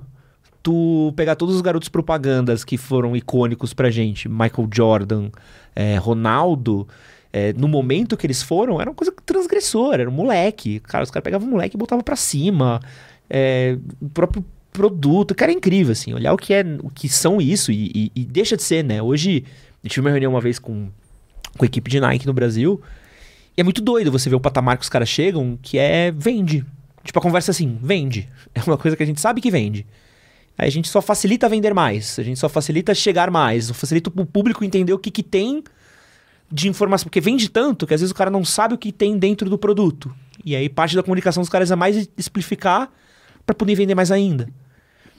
tu pegar todos os garotos propagandas que foram icônicos pra gente, Michael Jordan, é, Ronaldo, é, no momento que eles foram, era uma coisa transgressora, era um moleque. Cara, os caras pegavam o moleque e botavam pra cima. É, o próprio produto, cara, é incrível, assim, olhar o que é, o que são isso e, e- e deixa de ser, né? Hoje, eu tive uma reunião uma vez com, com a equipe de Nike no Brasil e é muito doido você ver o patamar que os caras chegam, que é vende. Tipo, a conversa assim, vende. É uma coisa que a gente sabe que vende. Aí a gente só facilita vender mais, a gente só facilita chegar mais, facilita o público entender o que, que tem de informação. Porque vende tanto que às vezes o cara não sabe o que tem dentro do produto. E aí parte da comunicação dos caras é mais explicar pra poder vender mais ainda.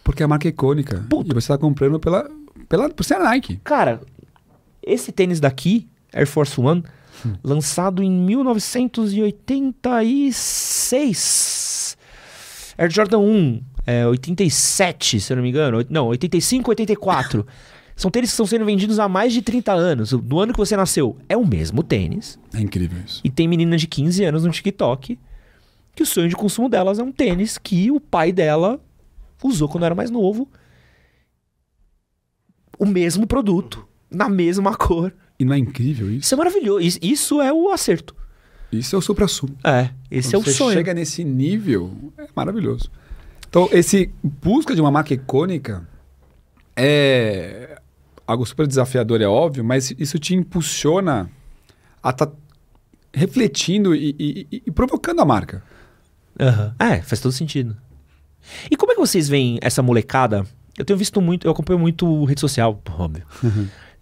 Porque a marca é icônica. Puta. E você está comprando pela, pela, por ser a Nike. Cara, esse tênis daqui, Air Force One, lançado em 1986. Air Jordan 1, é, 87, se eu não me engano. Não, 85, 84. São tênis que estão sendo vendidos há mais de 30 anos. Do ano que você nasceu, é o mesmo tênis. É incrível isso. E tem meninas de 15 anos no TikTok que o sonho de consumo delas é um tênis que o pai dela usou quando era mais novo. O mesmo produto, na mesma cor. E não é incrível isso? Isso é maravilhoso. Isso, é o acerto. Isso é o supra-sumo. É, esse Quando é o você sonho. chega nesse nível, é maravilhoso. Então, esse busca de uma marca icônica é algo super desafiador, é óbvio, mas isso te impulsiona a estar refletindo e, e- e- e provocando a marca. Aham. É, faz todo sentido. E como é que vocês veem essa molecada? Eu tenho visto muito, eu acompanho muito rede social, óbvio.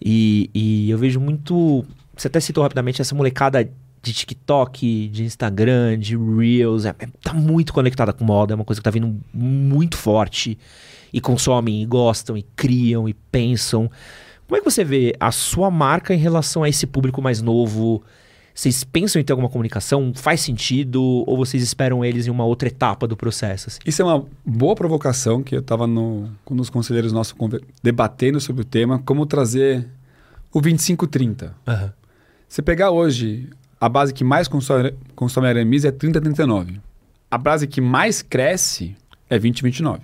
E, e eu vejo muito. Você até citou rapidamente essa molecada de TikTok, de Instagram, de Reels. É, é- tá muito conectada com moda, é uma coisa que tá vindo muito forte. E consomem, e gostam, e criam, e pensam. Como é que você vê a sua marca em relação a esse público mais novo? Vocês pensam em ter alguma comunicação? Faz sentido? Ou vocês esperam eles em uma outra etapa do processo? assim? Isso é uma boa provocação que eu estava com os conselheiros nossos debatendo sobre o tema, como trazer o 2530. Você pegar hoje, a base que mais consome, consome aramis é 30, 39. A base que mais cresce é 20, 29.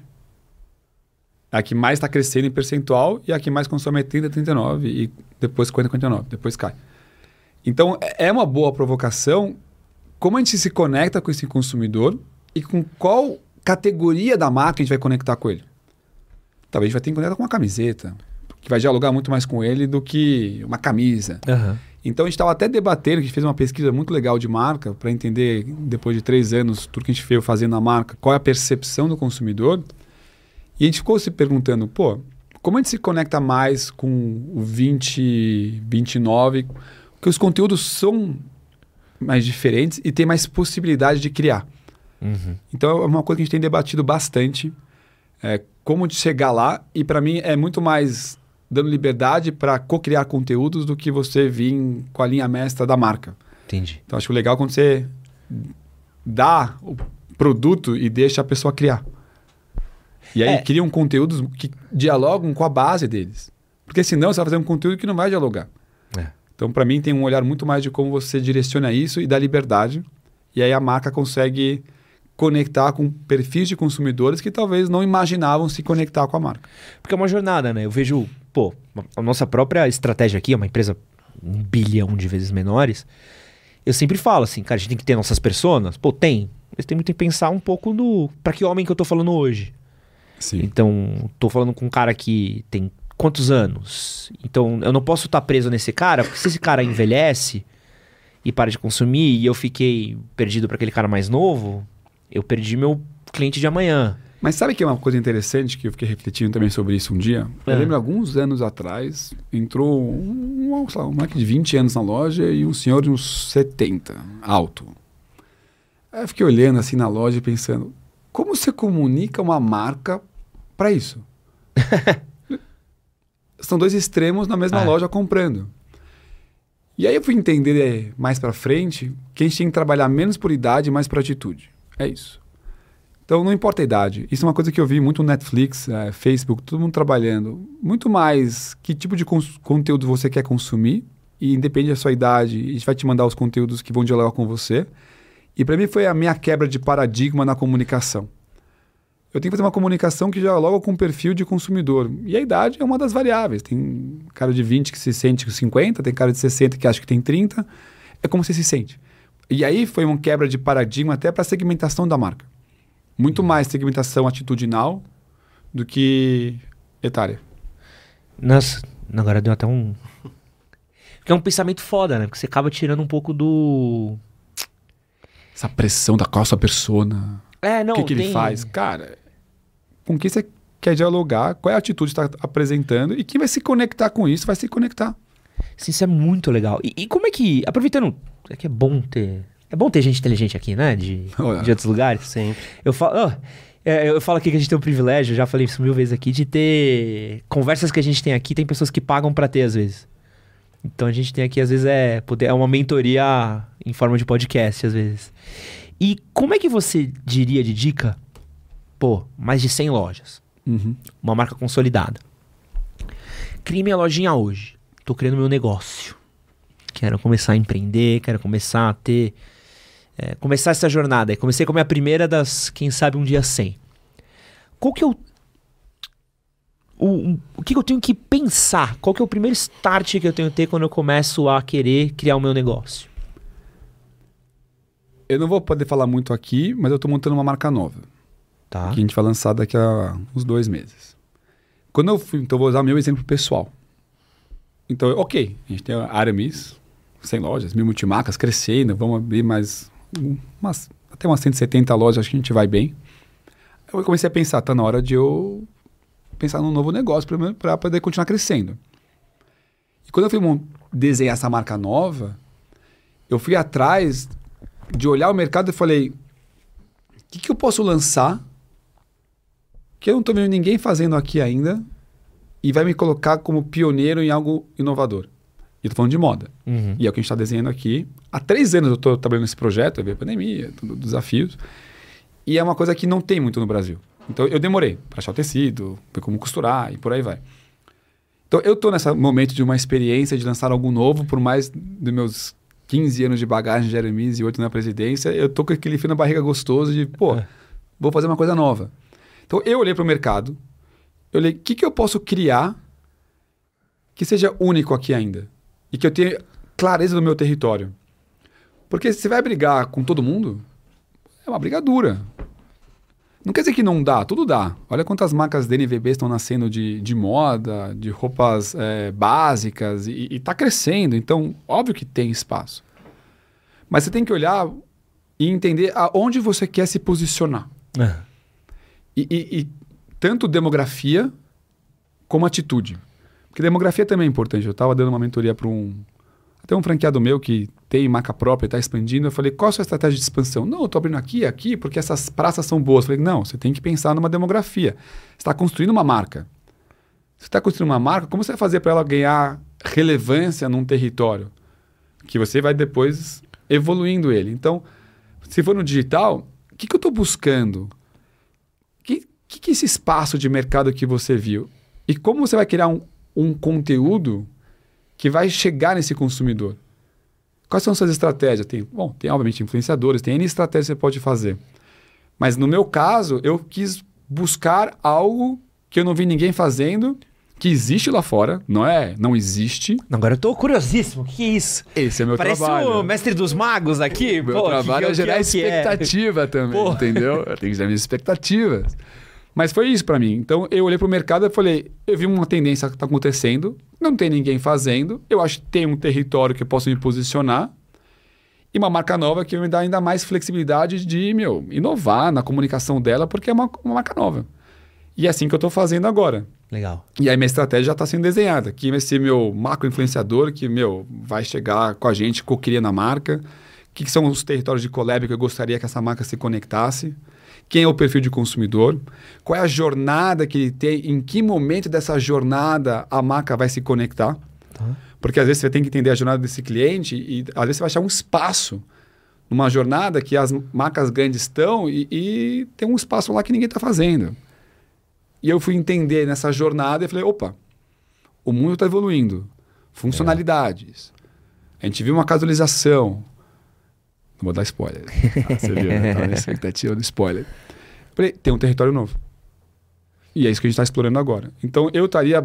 A que mais está crescendo em percentual e a que mais consome é 30, 39 e depois 50, 59. Depois cai. Então, é uma boa provocação como a gente se conecta com esse consumidor e com qual categoria da marca a gente vai conectar com ele. Talvez a gente vai ter que conectar com uma camiseta, que vai dialogar muito mais com ele do que uma camisa. Aham. Então a gente estava até debatendo, a gente fez uma pesquisa muito legal de marca para entender, depois de três anos, tudo que a gente veio fazendo na marca, qual é a percepção do consumidor. E a gente ficou se perguntando, pô, como a gente se conecta mais com o 20, 29, porque os conteúdos são mais diferentes e tem mais possibilidade de criar. Uhum. Então é uma coisa que a gente tem debatido bastante, é, como de chegar lá, e para mim é muito mais dando liberdade para co-criar conteúdos do que você vir com a linha mestra da marca. Entendi. Então acho legal quando você dá o produto e deixa a pessoa criar. E aí É. criam conteúdos que dialogam com a base deles. Porque senão você vai fazer um conteúdo que não vai dialogar. Então, para mim, tem um olhar muito mais de como você direciona isso e dá liberdade. E aí a marca consegue conectar com perfis de consumidores que talvez não imaginavam se conectar com a marca. Porque é uma jornada, né? Eu vejo, pô, a nossa própria estratégia aqui é uma empresa um bilhão de vezes menores. Eu sempre falo assim, cara, a gente tem que ter nossas personas. Pô, tem. Mas tem muito que pensar um pouco no. Pra que homem que eu tô falando hoje? Sim. Então, tô falando com um cara que tem quantos anos? Então, eu não posso estar preso nesse cara, porque se esse cara envelhece e para de consumir e eu fiquei perdido para aquele cara mais novo, eu perdi meu cliente de amanhã. Mas sabe que é uma coisa interessante que eu fiquei refletindo também sobre isso um dia? Eu É. lembro alguns anos atrás, entrou um, um, lá, um moleque de 20 anos na loja e um senhor de uns 70, alto. Aí eu fiquei olhando assim na loja e pensando, como você comunica uma marca para isso? São dois extremos na mesma É. loja comprando. E aí eu fui entender eh, mais para frente que a gente tem que trabalhar menos por idade e mais por atitude. É isso. Então não importa a idade. Isso é uma coisa que eu vi muito no Netflix, eh, Facebook, todo mundo trabalhando. Muito mais que tipo de conteúdo você quer consumir. E independe da sua idade, a gente vai te mandar os conteúdos que vão dialogar com você. E para mim foi a minha quebra de paradigma na comunicação. Eu tenho que fazer uma comunicação que dialoga com o perfil de consumidor. E a idade é uma das variáveis. Tem cara de 20 que se sente com 50, tem cara de 60 que acha que tem 30. É como você se sente. E aí foi uma quebra de paradigma até para a segmentação da marca. Muito mais segmentação atitudinal do que etária. Nossa, agora deu até um. Porque é um pensamento foda, né? Porque você acaba tirando um pouco do. Essa pressão da qual a sua persona. É, não. o que, que ele tem- faz? Cara, com quem você quer dialogar, qual é a atitude que está apresentando e quem vai se conectar com isso vai se conectar. Sim, isso é muito legal. E, e como é que. Aproveitando. É que é bom ter. É bom ter gente inteligente aqui, né? De, Olha. de outros lugares. Sempre. Eu falo. ó, é, eu falo aqui que a gente tem o privilégio, já falei isso mil vezes aqui, de ter. Conversas que a gente tem aqui, tem pessoas que pagam pra ter, às vezes. Então a gente tem aqui, às vezes, é, poder, é uma mentoria em forma de podcast, às vezes. E como é que você diria de dica? Pô, mais de 100 lojas. Uhum. uma marca consolidada. Crie minha lojinha hoje. Tô criando meu negócio. Quero começar a empreender, quero começar a ter. é, começar essa jornada. Comecei com a minha primeira das, quem sabe, um dia 100. Qual que é o. O, o- o que, que eu tenho que pensar? Qual que é o primeiro start que eu tenho que ter quando eu começo a querer criar o meu negócio? Eu não vou poder falar muito aqui, mas eu estou montando uma marca nova. Tá? que a gente vai lançar daqui a uns dois meses. Quando eu fui, então eu vou usar meu exemplo pessoal. Então, ok, a gente tem a Aramis, 100 lojas, mil multimarcas, crescendo, vamos abrir mais um- umas, até umas 170 lojas, acho que a gente vai bem. Eu comecei a pensar, tá na hora de eu pensar num novo negócio para poder continuar crescendo. E quando eu fui desenhar essa marca nova, eu fui atrás de olhar o mercado e falei, o que, que eu posso lançar que eu não estou vendo ninguém fazendo aqui ainda e vai me colocar como pioneiro em algo inovador. E eu tô falando de moda. Uhum. E é o que a gente está desenhando aqui. Há três anos eu estou trabalhando nesse projeto, veio a pandemia, tudo, desafios. E é uma coisa que não tem muito no Brasil. Então eu demorei para achar o tecido, ver como costurar e por aí vai. Então, eu tô nesse momento de uma experiência de lançar algo novo, por mais dos meus 15 anos de bagagem de Aramis e 8 na presidência, eu tô com aquele fio na barriga gostoso de, pô, É. vou fazer uma coisa nova. Então, eu olhei para o mercado, eu olhei, o que, que eu posso criar que seja único aqui ainda? E que eu tenha clareza do meu território. Porque se você vai brigar com todo mundo, é uma briga dura. Não quer dizer que não dá, tudo dá. Olha quantas marcas DNVB estão nascendo de, de moda, de roupas é, básicas, e está crescendo. Então, óbvio que tem espaço. Mas você tem que olhar e entender aonde você quer se posicionar. É. E, e- e tanto demografia como atitude. Porque demografia também é importante. Eu estava dando uma mentoria para um. Até um franqueado meu que tem marca própria, está expandindo. Eu falei, qual a sua estratégia de expansão? Não, eu estou abrindo aqui, aqui, porque essas praças são boas. Eu falei, não, você tem que pensar numa demografia. Você está construindo uma marca. Você está construindo uma marca, como você vai fazer para ela ganhar relevância num território? Que você vai depois evoluindo ele. Então, se for no digital, o que, que eu estou buscando? O que, que, que é esse espaço de mercado que você viu? E como você vai criar um, um conteúdo que vai chegar nesse consumidor? Quais são suas estratégias? Tem, bom, tem obviamente influenciadores, tem N estratégias que você pode fazer. Mas no meu caso, eu quis buscar algo que eu não vi ninguém fazendo, que existe lá fora, não é? Não existe. Agora eu tô curiosíssimo. O que, que é isso? Esse é meu Parece trabalho. o mestre dos magos aqui. Meu Pô, que trabalho que é gerar que que é? expectativa também, Pô. entendeu? Eu tenho que gerar minhas expectativas. Mas foi isso pra mim. Então eu olhei pro mercado e falei, eu vi uma tendência que tá acontecendo, não tem ninguém fazendo, eu acho que tem um território que eu posso me posicionar e uma marca nova que me dá ainda mais flexibilidade de, meu, inovar na comunicação dela, porque é uma, uma marca nova. E é assim que eu tô fazendo agora. Legal. E aí minha estratégia já está sendo desenhada. Quem vai ser meu macro influenciador, que, meu, vai chegar com a gente, co-cria na marca. O que, que são os territórios de collab que eu gostaria que essa marca se conectasse? Quem é o perfil de consumidor? Qual é a jornada que ele tem? Em que momento dessa jornada a marca vai se conectar? Tá. Porque às vezes você tem que entender a jornada desse cliente e às vezes você vai achar um espaço numa jornada que as marcas grandes estão e, e tem um espaço lá que ninguém está fazendo. E eu fui entender nessa jornada e falei, opa, o mundo está evoluindo. Funcionalidades. A gente viu uma casualização. Não vou dar spoiler. Ah, você viu, né? Tava na expectativa do spoiler. Falei, tem um território novo. E é isso que a gente está explorando agora. Então, eu estaria...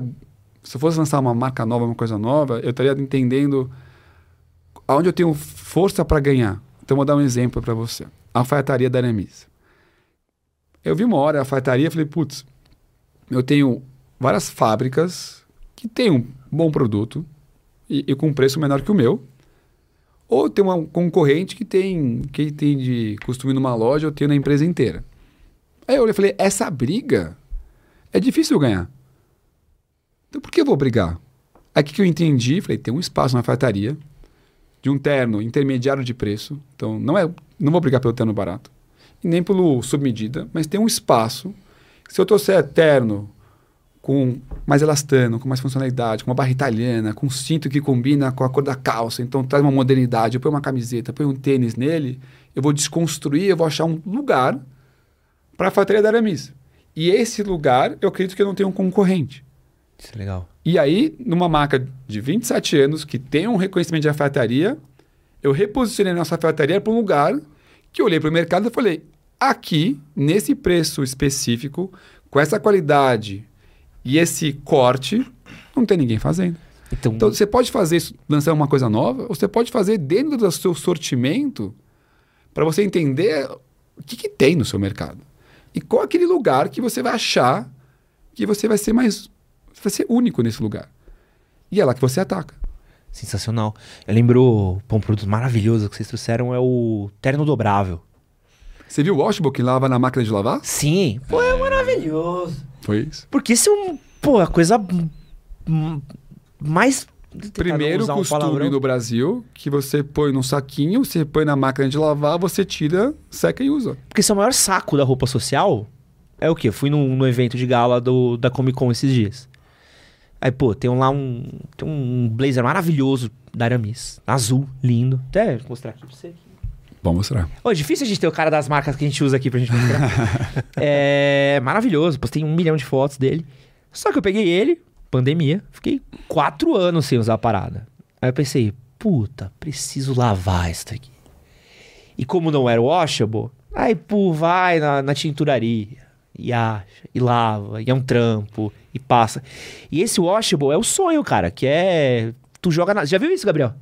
Se eu fosse lançar uma marca nova, uma coisa nova, eu estaria entendendo aonde eu tenho força para ganhar. Então, vou dar um exemplo para você. A alfaiataria da Aramis. Eu vi uma hora a alfaiataria e falei, putz, eu tenho várias fábricas que têm um bom produto e, e com um preço menor que o meu. Ou tem uma concorrente que tem, que tem de costume numa loja, eu tenho na empresa inteira. Aí eu falei, essa briga é difícil ganhar. Então por que eu vou brigar? O que eu entendi? Falei, tem um espaço na alfaiataria de um terno intermediário de preço. Então não é, não vou brigar pelo terno barato e nem pelo submedida, mas tem um espaço. Se eu trouxer terno com mais elastano, com mais funcionalidade, com uma barra italiana, com um cinto que combina com a cor da calça, então traz uma modernidade, eu ponho uma camiseta, eu ponho um tênis nele, eu vou desconstruir, eu vou achar um lugar para a alfaiataria da Aramis. E esse lugar, eu acredito que eu não tenho um concorrente. Isso é legal. E aí, numa marca de 27 anos, que tem um reconhecimento de alfaiataria, eu reposicionei nossa alfaiataria para um lugar que eu olhei para o mercado e falei, aqui, nesse preço específico, com essa qualidade e esse corte, não tem ninguém fazendo. Então, Então, você pode fazer isso, lançar uma coisa nova, ou você pode fazer dentro do seu sortimento para você entender o que, que tem no seu mercado. E qual é aquele lugar que você vai achar que você vai ser mais. Vai ser único nesse lugar. E é lá que você ataca. sensacional. Eu lembro, pô, um produto maravilhoso que vocês trouxeram é o terno dobrável. Você viu o washbook que lava na máquina de lavar? Sim, pô, é maravilhoso. Foi isso. Porque isso é um, pô, a coisa mais Primeiro um costume palavrão. do Brasil, que você põe num saquinho, você põe na máquina de lavar, você tira, seca e usa. Porque esse é o maior saco da roupa social. É o quê? Fui no, no evento de gala do, da Comic Con esses dias. Aí, pô, tem um lá um. Tem um blazer maravilhoso da Aramis. Azul, lindo. Até vou mostrar aqui pra você. Vamos mostrar. Ô, é difícil a gente ter o cara das marcas que a gente usa aqui pra gente mostrar. é maravilhoso. Postei um milhão de fotos dele. Só que eu peguei ele, pandemia, fiquei quatro anos sem usar a parada. Aí eu pensei, puta, preciso lavar isso aqui. E como não era washable, aí, pô, vai na, na tinturaria e acha, e lava, e é um trampo, e passa. E esse washable é o sonho, cara, que é. Tu joga na. Já viu isso, Gabriel?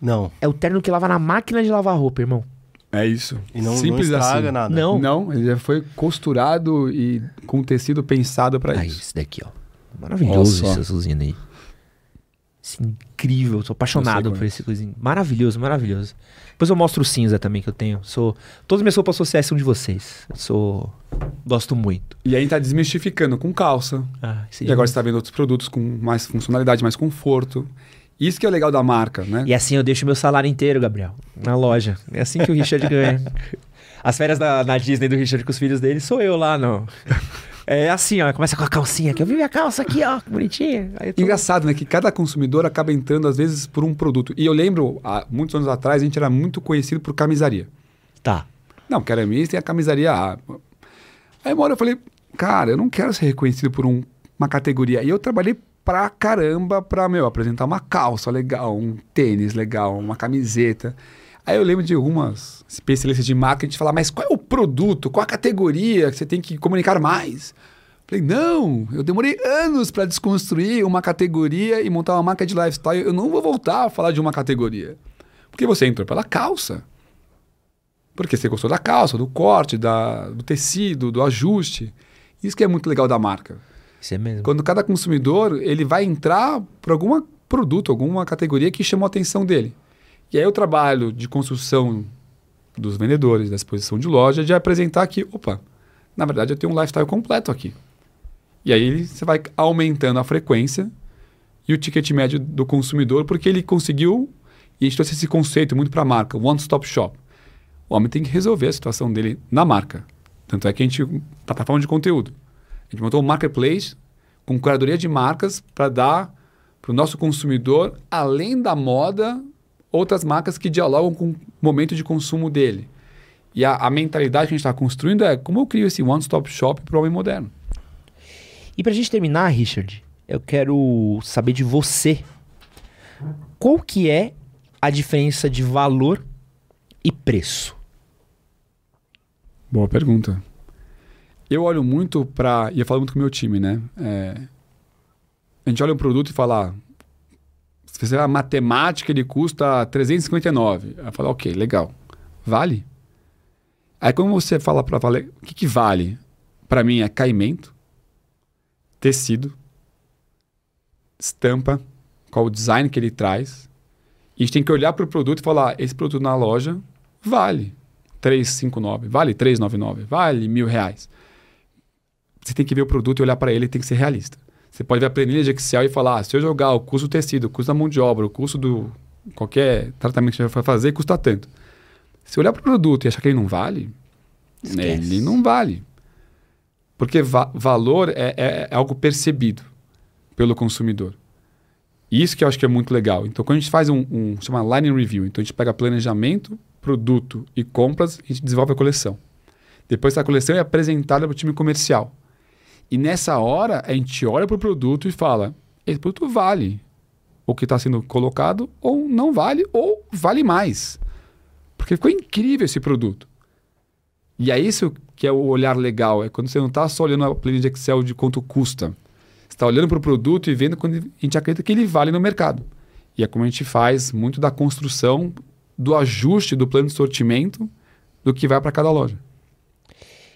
Não. É o terno que lava na máquina de lavar roupa, irmão. É isso. E não, Simples não estraga assim. nada. Não. Não, ele já foi costurado e com tecido pensado para Aí, isso. esse daqui, ó. Maravilhoso só. esse azulzinho aí. Isso é incrível, tô apaixonado por esse coisinho. Maravilhoso, maravilhoso. Depois eu mostro o cinza também que eu tenho. Sou. Todas as minhas roupas sociais são de vocês. Eu sou. Gosto muito. E aí tá desmistificando com calça. Ah, E agora você tá vendo outros produtos com mais funcionalidade, mais conforto. Isso que é o legal da marca, né? E assim eu deixo meu salário inteiro, Gabriel, na loja. É assim que o Richard ganha. As férias da, na Disney do Richard com os filhos dele sou eu lá, não. É assim, ó. Começa com a calcinha aqui. Eu vi minha calça aqui, ó. Bonitinha. Tô- Engraçado, né? Que cada consumidor acaba entrando, às vezes, por um produto. E eu lembro, há muitos anos atrás, a gente era muito conhecido por camisaria. Tá. Não, que era misto tem a camisaria A. Aí uma hora eu falei, cara, eu não quero ser reconhecido por um- uma categoria. E eu trabalhei pra caramba pra, meu, apresentar uma calça legal, um tênis legal, uma camiseta. Aí eu lembro de algumas especialistas de marketing falar, mas qual é o produto, qual a categoria que você tem que comunicar mais? Falei, não, eu demorei anos para desconstruir uma categoria e montar uma marca de lifestyle. Eu não vou voltar a falar de uma categoria. Porque você entrou pela calça. Porque você gostou da calça, do corte, da, do tecido, do ajuste. Isso que é muito legal da marca. Isso é mesmo. Quando cada consumidor ele vai entrar por algum produto, alguma categoria que chamou a atenção dele. E aí o trabalho de construção dos vendedores, da exposição de loja, de apresentar que, opa, na verdade eu tenho um lifestyle completo aqui. E aí você vai aumentando a frequência e o ticket médio do consumidor, porque ele conseguiu, e a gente trouxe esse conceito muito para a marca, one stop shop. O homem tem que resolver a situação dele na marca. Tanto é que a gente, plataforma de conteúdo. A gente montou um marketplace com curadoria de marcas para dar para o nosso consumidor, além da moda, outras marcas que dialogam com o momento de consumo dele. E a, a mentalidade que a gente está construindo é como eu crio esse one-stop shop para o homem moderno. E pra gente terminar, Richard, eu quero saber de você. Qual que é a diferença de valor e preço? Boa pergunta. Eu olho muito para. E eu falo muito com o meu time, né? É, a gente olha um produto e fala. ah, Se fizer a matemática, ele custa 359. Aí fala, ok, legal. Vale? Aí quando você fala para valer. O que, que vale? Para mim é caimento, tecido, estampa, qual o design que ele traz. E a gente tem que olhar para o produto e falar: esse produto na loja vale 359, vale 399, vale mil reais. Você tem que ver o produto e olhar para ele e tem que ser realista. Você pode ver a planilha de Excel e falar: ah, se eu jogar o custo do tecido, o custo da mão de obra, o custo do qualquer tratamento que você vai fazer, custa tanto. Se olhar para o produto e achar que ele não vale, Esquece. ele não vale. Porque va- valor é, é- é algo percebido pelo consumidor. Isso que eu acho que é muito legal. Então, quando a gente faz um, um chama line review, então a gente pega planejamento, produto e compras, a gente desenvolve a coleção. Depois essa coleção é apresentada para o time comercial. E nessa hora, a gente olha para o produto e fala: esse produto vale o que está sendo colocado, ou não vale, ou vale mais. Porque ficou incrível esse produto. E é isso que é o olhar legal, é quando você não está só olhando a planilha de Excel de quanto custa. Você está olhando para o produto e vendo quando a gente acredita que ele vale no mercado. E é como a gente faz muito da construção, do ajuste do plano de sortimento do que vai para cada loja.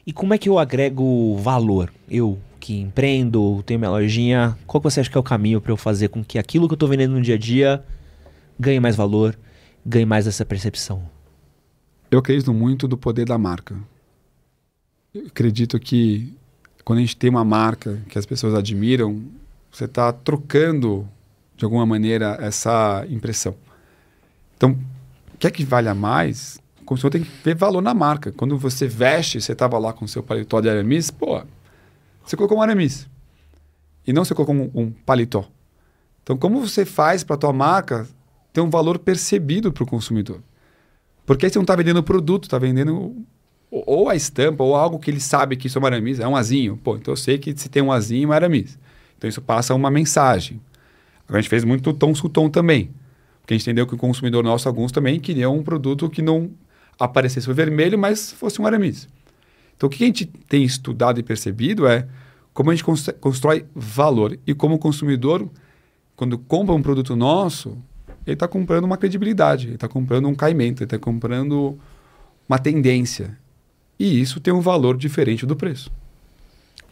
E como é que eu agrego valor? Eu que empreendo, tenho minha lojinha, qual que você acha que é o caminho para eu fazer com que aquilo que eu tô vendendo no dia a dia ganhe mais valor, ganhe mais essa percepção? Eu acredito muito do poder da marca. Eu acredito que quando a gente tem uma marca que as pessoas admiram, você está trocando de alguma maneira essa impressão. Então, quer que valha mais? Consumidor tem que ver valor na marca. Quando você veste, você estava lá com seu paletó de Aramis, pô, você colocou um Aramis. E não você colocou um, um paletó. Então, como você faz para a tua marca ter um valor percebido para o consumidor? Porque aí você não está vendendo o produto, está vendendo ou- a estampa, ou algo que ele sabe que isso é um aramis, é um azinho. Pô, então eu sei que se tem um azinho, é um aramis. Então isso passa uma mensagem. Agora a gente fez muito tom com tom também. Porque a gente entendeu que o consumidor nosso, alguns também, queriam um produto que não aparecesse o vermelho, mas fosse um Aramis. Então o que a gente tem estudado e percebido é como a gente constrói valor e como o consumidor, quando compra um produto nosso, ele está comprando uma credibilidade, ele está comprando um caimento, ele está comprando uma tendência. E isso tem um valor diferente do preço.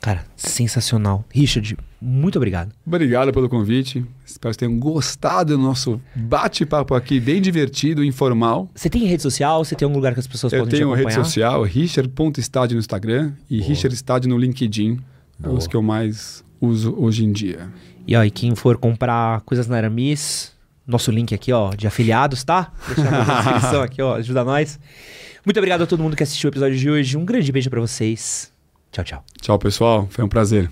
Cara, sensacional. Richard, muito obrigado. Obrigado pelo convite. Espero que tenham gostado do nosso bate-papo aqui, bem divertido, informal. Você tem rede social? Você tem algum lugar que as pessoas Eu podem te tenho acompanhar? rede social, richard.stad no Instagram e Boa. no LinkedIn. Boa. Os que eu mais uso hoje em dia. E ó, e quem for comprar coisas na Aramis, nosso link aqui, ó, de afiliados, tá? Deixa na descrição aqui, ó, ajuda nós. Muito obrigado a todo mundo que assistiu o episódio de hoje. Um grande beijo pra vocês. Tchau, tchau. Tchau, pessoal. Foi um prazer.